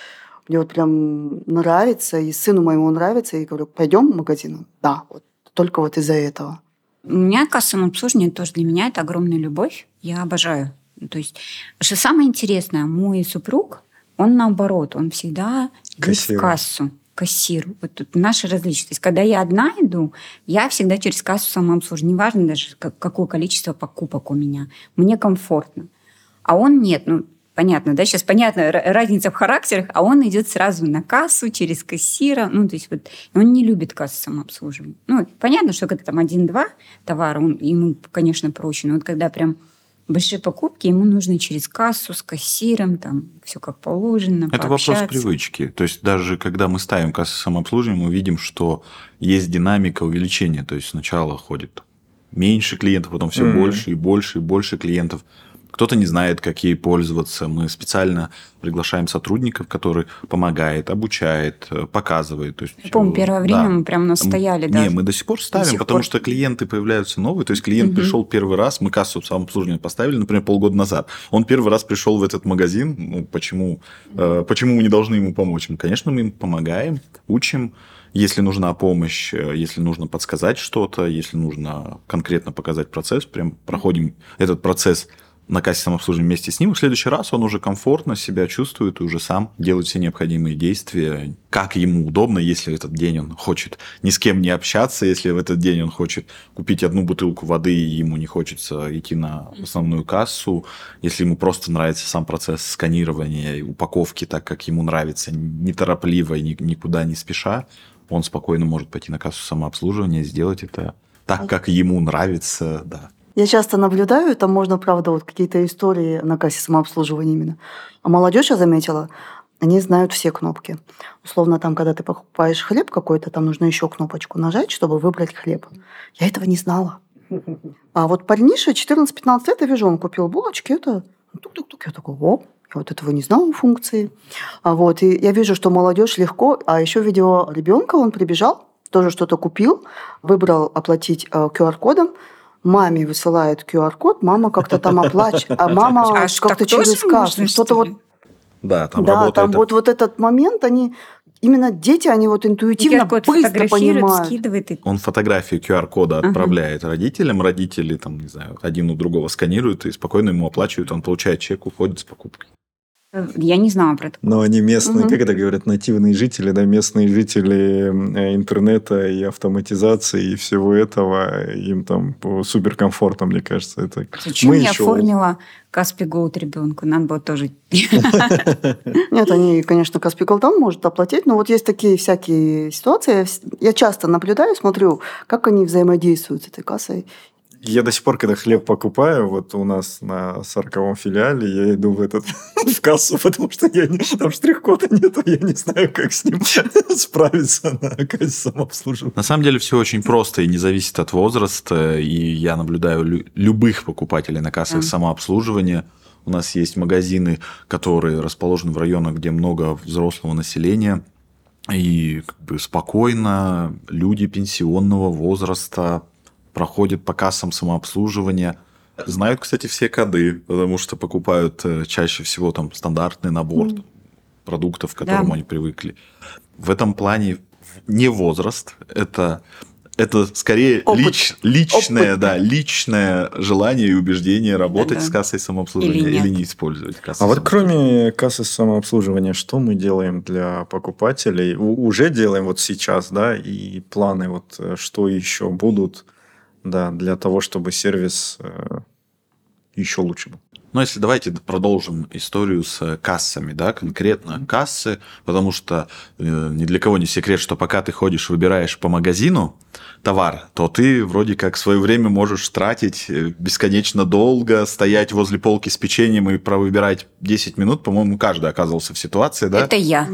мне вот прям нравится, и сыну моему нравится, и говорю, пойдем в магазин? Да, вот только вот из-за этого. У меня кассовое обслуживание тоже для меня это огромная любовь. Я обожаю. То есть, что самое интересное, мой супруг, он наоборот, он всегда идет в кассу кассир. Вот тут наши различия. То есть, когда я одна иду, я всегда через кассу самообслуживания. Неважно даже, какое количество покупок у меня. Мне комфортно. А он нет. Ну, понятно, да, сейчас понятна разница в характерах, а он идет сразу на кассу через кассира, ну, то есть вот он не любит кассу самообслуживания. Ну, понятно, что когда там один-два товара, он, ему, конечно, проще, но вот когда прям большие покупки, ему нужно через кассу с кассиром, там все как положено. Это пообщаться. вопрос привычки. То есть даже когда мы ставим кассу самообслуживания, мы видим, что есть динамика увеличения. То есть сначала ходит меньше клиентов, потом все mm-hmm. больше и больше и больше клиентов. Кто-то не знает, как ей пользоваться. Мы специально приглашаем сотрудников, который помогает, обучает, э, показывает. То есть, Я помню, первое время да. мы прям настояли. Не, даже. мы до сих пор ставим, сих потому пор. что клиенты появляются новые. То есть клиент угу. пришел первый раз, мы кассу самообслуживания поставили, например, полгода назад. Он первый раз пришел в этот магазин. Ну, почему, э, почему мы не должны ему помочь? Ну, конечно, мы им помогаем, учим. Если нужна помощь, э, если нужно подсказать что-то, если нужно конкретно показать процесс, прям проходим этот процесс на кассе самообслуживания вместе с ним. В следующий раз он уже комфортно себя чувствует и уже сам делает все необходимые действия, как ему удобно, если в этот день он хочет ни с кем не общаться, если в этот день он хочет купить одну бутылку воды и ему не хочется идти на основную кассу, если ему просто нравится сам процесс сканирования и упаковки так, как ему нравится, неторопливо и никуда не спеша, он спокойно может пойти на кассу самообслуживания и сделать это так, как ему нравится, да. Я часто наблюдаю, там можно, правда, вот какие-то истории на кассе самообслуживания именно. А молодежь, я заметила, они знают все кнопки. Условно, там, когда ты покупаешь хлеб какой-то, там нужно еще кнопочку нажать, чтобы выбрать хлеб. Я этого не знала. А вот парниша 14-15 лет, я вижу, он купил булочки, это тук-тук-тук. Я такой, о, я вот этого не знала функции. А вот, и я вижу, что молодежь легко. А еще видео ребенка, он прибежал, тоже что-то купил, выбрал оплатить QR-кодом, э, маме высылает QR-код, мама как-то там оплачивает, а мама а как-то через кассу. Что-то вот да, там да, работает. там вот, вот этот момент, они именно дети, они вот интуитивно быстро понимают. Скидывает. Он фотографию QR-кода ага. отправляет родителям, родители там, не знаю, один у другого сканируют и спокойно ему оплачивают, он получает чек, уходит с покупкой. Я не знала про это. Но они местные, угу. как это говорят, нативные жители, да, местные жители э, интернета и автоматизации и всего этого, им там супер комфортно, мне кажется. Это... Зачем Мы я еще... оформила Каспи Голд ребенку? Надо было тоже... Нет, они, конечно, Каспи Голд он может оплатить, но вот есть такие всякие ситуации. Я часто наблюдаю, смотрю, как они взаимодействуют с этой кассой. Я до сих пор, когда хлеб покупаю, вот у нас на сороковом филиале, я иду в этот в кассу, потому что я не, там штрих-кода нету, я не знаю, как с ним справиться на кассе самообслуживания. На самом деле все очень просто и не зависит от возраста. И я наблюдаю лю- любых покупателей на кассах mm. самообслуживания. У нас есть магазины, которые расположены в районах, где много взрослого населения. И как бы спокойно люди пенсионного возраста проходят по кассам самообслуживания. Знают, кстати, все коды, потому что покупают э, чаще всего там стандартный набор mm. продуктов, к которому да. они привыкли. В этом плане не возраст, это это скорее лич, личное, Опыт. да, личное желание и убеждение работать да. с кассой самообслуживания или, или не использовать кассу. А вот кроме кассы самообслуживания, что мы делаем для покупателей? У, уже делаем вот сейчас, да, и планы вот э, что еще будут да, для того, чтобы сервис э, еще лучше был. Ну, если давайте продолжим историю с кассами, да, конкретно кассы, потому что э, ни для кого не секрет, что пока ты ходишь, выбираешь по магазину, товар, то ты вроде как свое время можешь тратить э, бесконечно долго, стоять возле полки с печеньем и провыбирать 10 минут. По-моему, каждый оказывался в ситуации, да? Это я.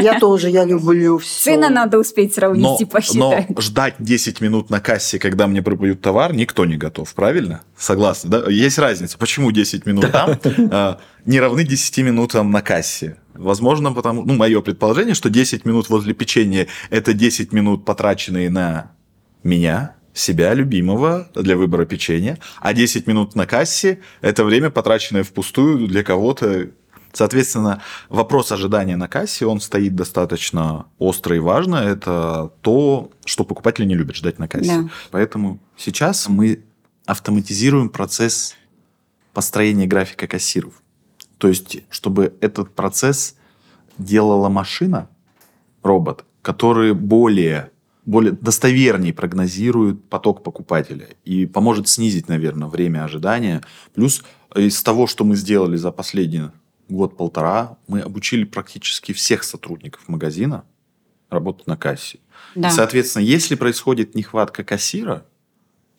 Я тоже, я люблю все. Сына надо успеть сравнить но, и посчитать. Но ждать 10 минут на кассе, когда мне пропоют товар, никто не готов, правильно? Согласны, да? Есть разница. Почему 10 минут там а, не равны 10 минутам на кассе? Возможно, потому, ну, мое предположение, что 10 минут возле печенья – это 10 минут, потраченные на меня, себя любимого для выбора печенья, а 10 минут на кассе – это время, потраченное впустую для кого-то. Соответственно, вопрос ожидания на кассе, он стоит достаточно остро и важно. Это то, что покупатели не любят ждать на кассе. Да. Поэтому сейчас мы автоматизируем процесс построения графика кассиров. То есть, чтобы этот процесс делала машина, робот, который более более достовернее прогнозирует поток покупателя и поможет снизить, наверное, время ожидания. Плюс из того, что мы сделали за последний год-полтора, мы обучили практически всех сотрудников магазина работать на кассе. Да. И, соответственно, если происходит нехватка кассира,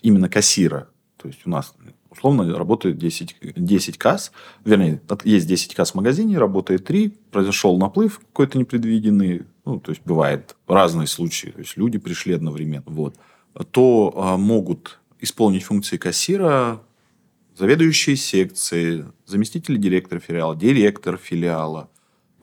именно кассира, то есть у нас условно работает 10, 10 касс, вернее, есть 10 касс в магазине, работает 3, произошел наплыв какой-то непредвиденный, ну, то есть бывает разные случаи, то есть люди пришли одновременно, вот, то а, могут исполнить функции кассира заведующие секции, заместители директора филиала, директор филиала,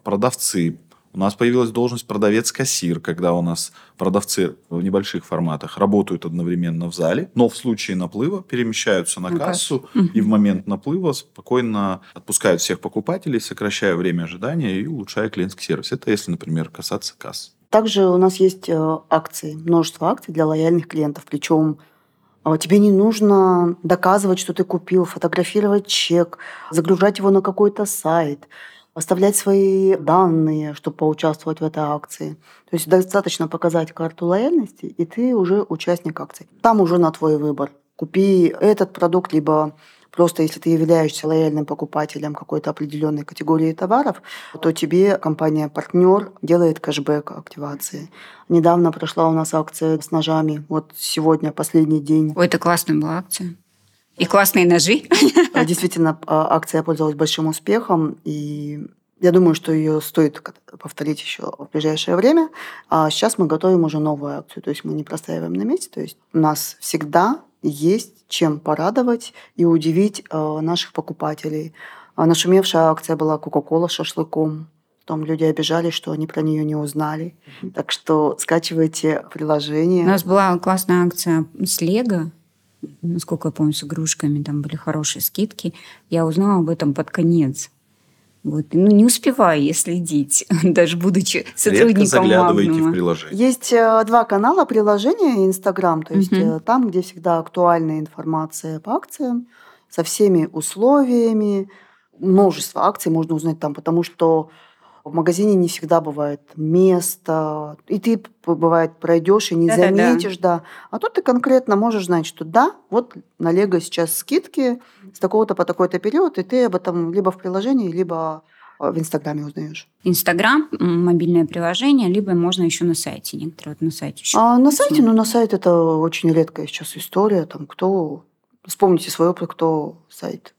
продавцы, у нас появилась должность продавец-кассир, когда у нас продавцы в небольших форматах работают одновременно в зале, но в случае наплыва перемещаются на, кассу okay. и в момент наплыва спокойно отпускают всех покупателей, сокращая время ожидания и улучшая клиентский сервис. Это если, например, касаться касс. Также у нас есть э, акции, множество акций для лояльных клиентов. Причем э, Тебе не нужно доказывать, что ты купил, фотографировать чек, загружать его на какой-то сайт оставлять свои данные, чтобы поучаствовать в этой акции. То есть достаточно показать карту лояльности, и ты уже участник акции. Там уже на твой выбор. Купи этот продукт, либо просто если ты являешься лояльным покупателем какой-то определенной категории товаров, то тебе компания-партнер делает кэшбэк активации. Недавно прошла у нас акция с ножами. Вот сегодня последний день. Ой, это классная была акция. И классные ножи. А, Действительно, а, акция пользовалась большим успехом, и я думаю, что ее стоит повторить еще в ближайшее время. А сейчас мы готовим уже новую акцию, то есть мы не простаиваем на месте, то есть у нас всегда есть чем порадовать и удивить а, наших покупателей. А Нашумевшая акция была Кока-Кола с шашлыком. Там люди обижались, что они про нее не узнали. Так что скачивайте У приложение. нас была классная акция с Лего. Насколько я помню, с игрушками там были хорошие скидки. Я узнала об этом под конец. Вот. Ну, не успеваю я следить, даже будучи Редко сотрудником заглядываете в Магнума. приложение. Есть э, два канала приложения и Инстаграм, то есть э, там, где всегда актуальная информация по акциям, со всеми условиями. Множество акций можно узнать там, потому что в магазине не всегда бывает место, и ты, бывает, пройдешь и не Да-да-да. заметишь, да. А тут ты конкретно можешь знать, что да, вот на Лего сейчас скидки с такого-то по такой-то период, и ты об этом либо в приложении, либо э, в Инстаграме узнаешь. Инстаграм, мобильное приложение, либо можно еще на сайте. Некоторые вот на сайте еще. А на сайте, ну, на сайте это очень редкая сейчас история. Там кто... Вспомните свой опыт, кто сайт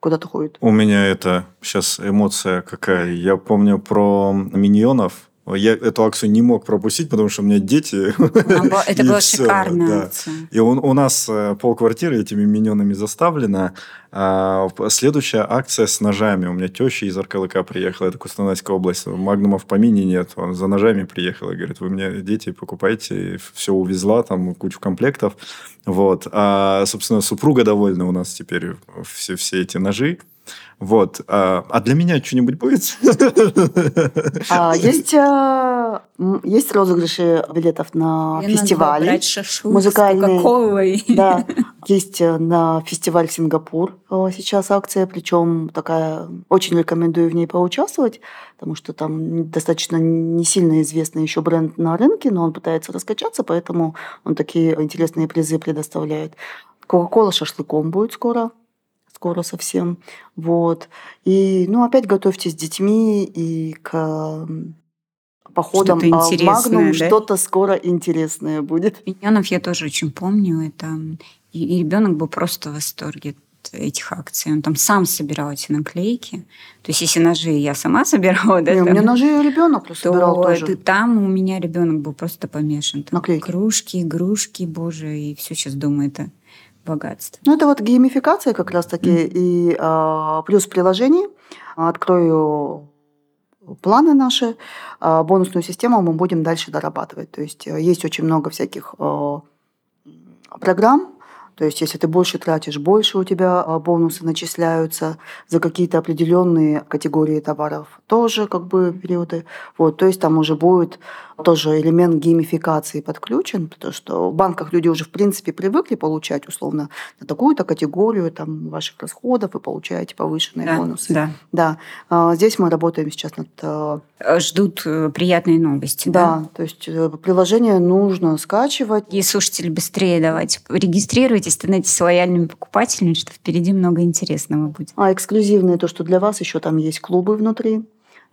куда-то ходит. У меня это сейчас эмоция какая. Я помню про миньонов. Я эту акцию не мог пропустить, потому что у меня дети. Это И была всё, шикарная да. И у, у нас э, полквартиры этими миньонами заставлено. А, следующая акция с ножами. У меня теща из РКЛК приехала, это Кустанайская область. Магнума в помине нет. Он за ножами приехал и говорит, вы мне дети покупайте. Все увезла, там кучу комплектов. Вот. А, собственно, супруга довольна у нас теперь все, все эти ножи. Вот. А, а для меня что-нибудь будет? А, есть, м, есть розыгрыши билетов на Мне надо фестивали. брать шашлык музыкальные. Да, есть э, на фестиваль Сингапур э, сейчас акция, причем такая, очень рекомендую в ней поучаствовать, потому что там достаточно не сильно известный еще бренд на рынке, но он пытается раскачаться, поэтому он такие интересные призы предоставляет. Кока-кола шашлыком будет скоро, скоро совсем. Вот. И, ну, опять готовьтесь с детьми и к походам Что-то а, в Магнум. да? Что-то скоро интересное будет. Миньонов я тоже очень помню. Это... И, и ребенок был просто в восторге этих акций. Он там сам собирал эти наклейки. То есть, если ножи я сама собирала, да, Не, у там, меня ножи ребенок собирал то тоже. это там у меня ребенок был просто помешан. Там Наклейки. Кружки, игрушки, боже, и все сейчас думаю, это богатство. Ну, это вот геймификация как раз-таки и а, плюс приложений. Открою планы наши. А, бонусную систему мы будем дальше дорабатывать. То есть э, есть очень много всяких э, программ. То есть, если ты больше тратишь, больше у тебя а, бонусы начисляются за какие-то определенные категории товаров, тоже как бы периоды. Вот, то есть там уже будет тоже элемент геймификации подключен, потому что в банках люди уже в принципе привыкли получать условно на такую-то категорию там ваших расходов, вы получаете повышенные Да, бонусы. да. Да. А, Здесь мы работаем сейчас над э, Э, Ждут э, приятные новости. Да. да, то есть приложение нужно скачивать. И слушатели, быстрее давайте регистрируйтесь, становитесь лояльными покупателями, что впереди много интересного будет. А эксклюзивное то, что для вас еще там есть клубы внутри.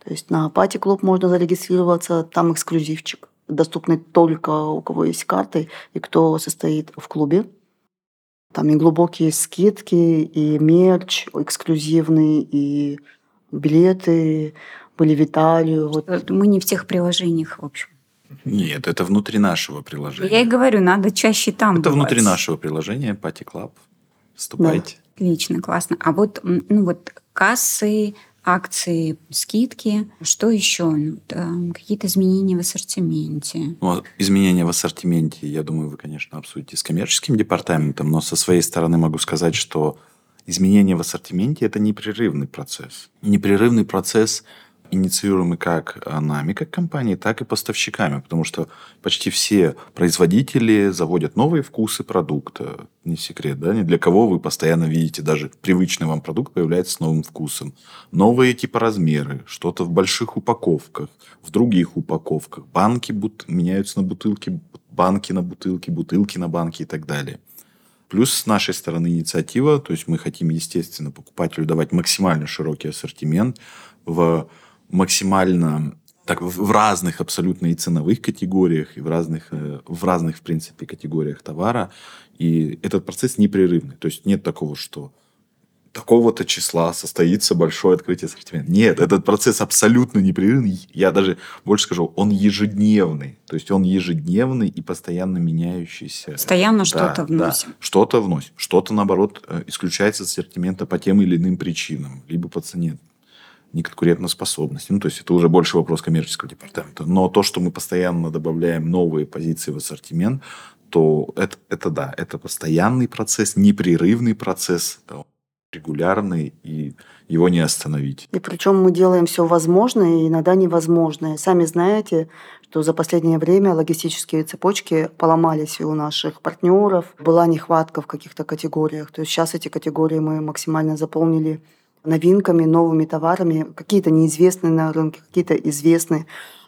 То есть на пати клуб можно зарегистрироваться, там эксклюзивчик, доступный только у кого есть карты и кто состоит в клубе. Там и глубокие скидки, и мерч эксклюзивный, и билеты были в Италию. Вот. Вот Мы не в тех приложениях, в общем. Нет, это внутри нашего приложения. Я и говорю, надо чаще там Это бывать. внутри нашего приложения Party Club. Вступайте. Отлично, классно. А вот, ну вот кассы, акции, скидки. Что еще? Ну, какие-то изменения в ассортименте. Ну, изменения в ассортименте, я думаю, вы, конечно, обсудите с коммерческим департаментом, но со своей стороны могу сказать, что изменения в ассортименте – это непрерывный процесс. Непрерывный процесс, инициируемый как нами, как компанией, так и поставщиками, потому что почти все производители заводят новые вкусы продукта. Не секрет, да? Ни для кого вы постоянно видите, даже привычный вам продукт появляется с новым вкусом. Новые типа размеры, что-то в больших упаковках, в других упаковках. Банки бут- меняются на бутылки, банки на бутылки, бутылки на банки и так далее. Плюс с нашей стороны инициатива, то есть мы хотим, естественно, покупателю давать максимально широкий ассортимент в максимально так в разных абсолютно и ценовых категориях, и в разных, э, в разных, в принципе, категориях товара. И этот процесс непрерывный. То есть нет такого, что такого-то числа состоится большое открытие ассортимента. Нет, этот процесс абсолютно непрерывный. Я даже больше скажу, он ежедневный. То есть он ежедневный и постоянно меняющийся. Постоянно да, что-то вносим. Да, что-то вносим. Что-то, наоборот, э, исключается из ассортимента по тем или иным причинам. Либо по цене неконкурентоспособности. Ну, то есть это уже больше вопрос коммерческого департамента. Но то, что мы постоянно добавляем новые позиции в ассортимент, то это, это да, это постоянный процесс, непрерывный процесс, регулярный, и его не остановить. И причем мы делаем все возможное и иногда невозможное. Сами знаете, что за последнее время логистические цепочки поломались у наших партнеров, была нехватка в каких-то категориях. То есть сейчас эти категории мы максимально заполнили новинками, новыми товарами, какие-то неизвестные на рынке, какие-то известные.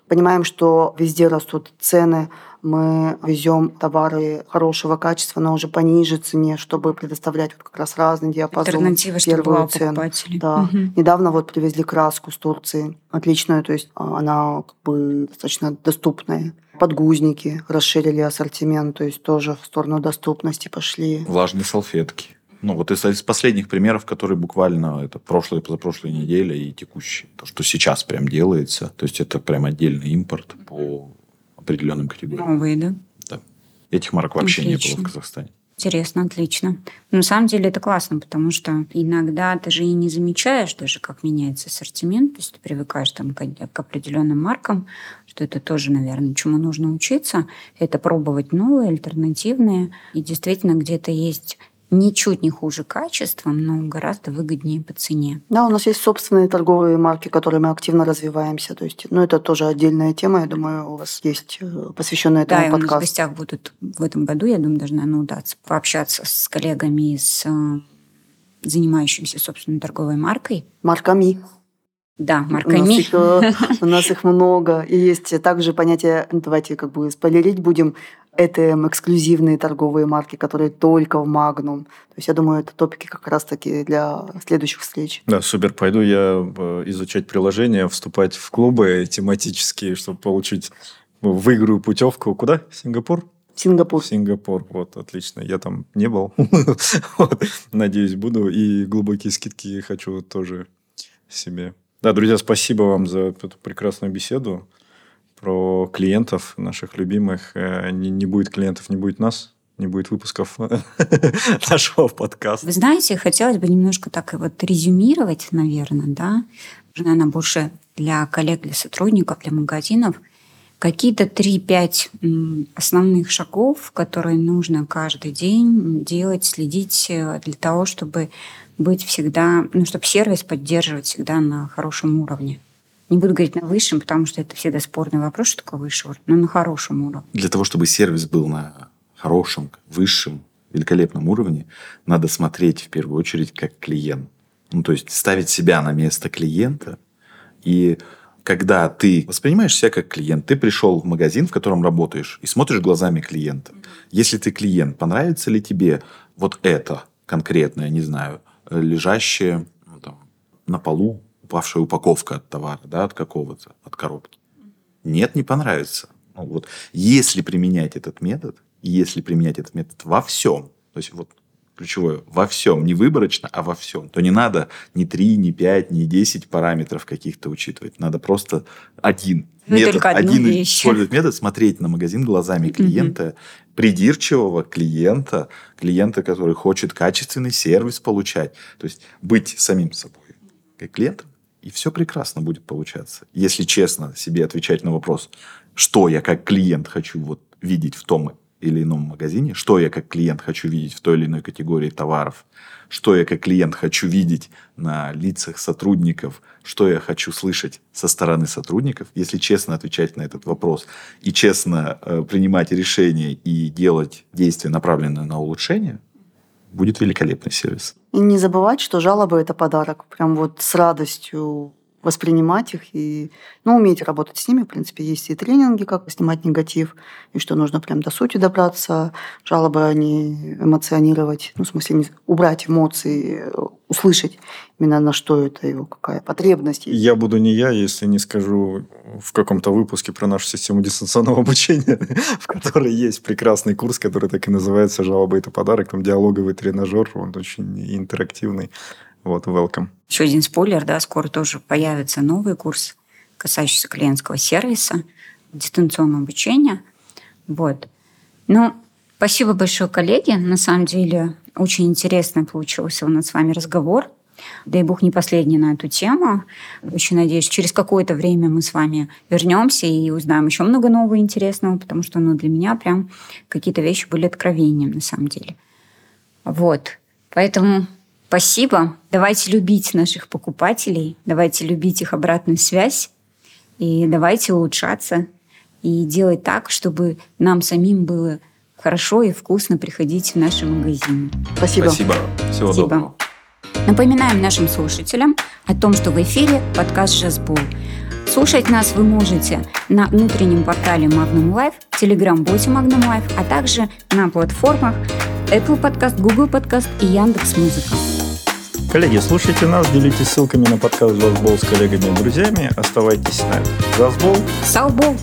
Понимаем, что везде растут цены, мы везем товары хорошего качества, но уже по ниже цене, чтобы предоставлять вот как раз разный диапазон. Альтернатива, чтобы была цену. Да. Угу. Недавно вот привезли краску с Турции, отличную, то есть а, она как бы достаточно доступная. Подгузники расширили ассортимент, то есть тоже в сторону доступности пошли. Влажные салфетки. Ну, вот из, из последних примеров, которые буквально это прошлая и позапрошлая неделя и текущие. То, что сейчас прям делается. То есть, это прям отдельный импорт по определенным категориям. Новые, да? Да. Этих марок вообще отлично. не было в Казахстане. Интересно, отлично. Но на самом деле это классно, потому что иногда ты же и не замечаешь даже, как меняется ассортимент. То есть ты привыкаешь там к, к определенным маркам, что это тоже, наверное, чему нужно учиться. Это пробовать новые, альтернативные. И действительно где-то есть ничуть не хуже качеством, но гораздо выгоднее по цене. Да, у нас есть собственные торговые марки, которые мы активно развиваемся. То есть, ну, это тоже отдельная тема. Я думаю, у вас есть э, посвященная этому да, подкаст. Да, у нас в гостях будут в этом году, я думаю, даже, наверное, удаться пообщаться с коллегами, с э, занимающимися собственной торговой маркой. Марками. Да, марками. У нас, их, э, у нас их много. И есть также понятие, давайте как бы спойлерить будем, это эксклюзивные торговые марки, которые только в Magnum. То есть я думаю, это топики как раз-таки для следующих встреч. Да, супер. Пойду я э, изучать приложения, вступать в клубы тематические, чтобы получить ну, выиграю путевку. Куда? Сингапур? Сингапур. Сингапур, вот, отлично. Я там не был. Надеюсь, буду. И глубокие скидки хочу тоже себе. Да, друзья, спасибо вам за эту прекрасную беседу про клиентов наших любимых. Э, не, не будет клиентов, не будет нас, не будет выпусков нашего подкаста. Вы знаете, хотелось бы немножко так вот резюмировать, наверное, да, наверное, больше для коллег, для сотрудников, для магазинов, какие-то 3-5 основных шагов, которые нужно каждый день делать, следить э, для того, чтобы быть всегда, ну, чтобы сервис поддерживать всегда на хорошем уровне. Не буду говорить на высшем, потому что это всегда спорный вопрос, что такое высший уровень, но на хорошем уровне. Для того, чтобы сервис был на хорошем, высшем, великолепном уровне, надо смотреть в первую очередь как клиент. Ну, то есть ставить себя на место клиента. И когда ты воспринимаешь себя как клиент, ты пришел в магазин, в котором работаешь, и смотришь глазами клиента. Если ты клиент, понравится ли тебе вот это конкретное, не знаю, лежащее ну, там, на полу упавшая упаковка от товара, да, от какого-то, от коробки. Нет, не понравится. Ну, вот, если применять этот метод, если применять этот метод во всем, то есть вот ключевое, во всем, не выборочно, а во всем, то не надо ни 3, ни 5, ни 10 параметров каких-то учитывать. Надо просто один Вы метод, один вещь. использовать метод, смотреть на магазин глазами клиента, угу. придирчивого клиента, клиента, который хочет качественный сервис получать. То есть быть самим собой как клиентом и все прекрасно будет получаться. Если честно себе отвечать на вопрос, что я как клиент хочу вот видеть в том или ином магазине, что я как клиент хочу видеть в той или иной категории товаров, что я как клиент хочу видеть на лицах сотрудников, что я хочу слышать со стороны сотрудников, если честно отвечать на этот вопрос и честно э, принимать решения и делать действия, направленные на улучшение, будет великолепный сервис. И не забывать, что жалобы – это подарок. Прям вот с радостью воспринимать их и ну, уметь работать с ними. В принципе, есть и тренинги, как снимать негатив, и что нужно прям до сути добраться, жалобы не эмоционировать, ну, в смысле, убрать эмоции, услышать именно на что это его, какая потребность. Я буду не я, если не скажу в каком-то выпуске про нашу систему дистанционного обучения, в которой есть прекрасный курс, который так и называется «Жалоба – это подарок». Там диалоговый тренажер, он очень интерактивный. Вот, welcome. Еще один спойлер, да, скоро тоже появится новый курс, касающийся клиентского сервиса, дистанционного обучения. Вот. Ну, спасибо большое, коллеги. На самом деле, очень интересно получился у нас с вами разговор. Дай бог не последний на эту тему. Очень надеюсь, через какое-то время мы с вами вернемся и узнаем еще много нового интересного, потому что ну, для меня прям какие-то вещи были откровением на самом деле. Вот. Поэтому Спасибо. Давайте любить наших покупателей, давайте любить их обратную связь, и давайте улучшаться и делать так, чтобы нам самим было хорошо и вкусно приходить в наши магазины. Спасибо. Спасибо. Всего Спасибо. доброго. Напоминаем нашим слушателям о том, что в эфире подкаст «Жазбол». Слушать нас вы можете на внутреннем портале Magnum Life, телеграм-боте Magnum Life, а также на платформах Apple Podcast, Google Podcast и Яндекс Музыка. Коллеги, слушайте нас, делитесь ссылками на подкаст «Жазбол» с коллегами и друзьями. Оставайтесь с нами. «Жазбол» Саубол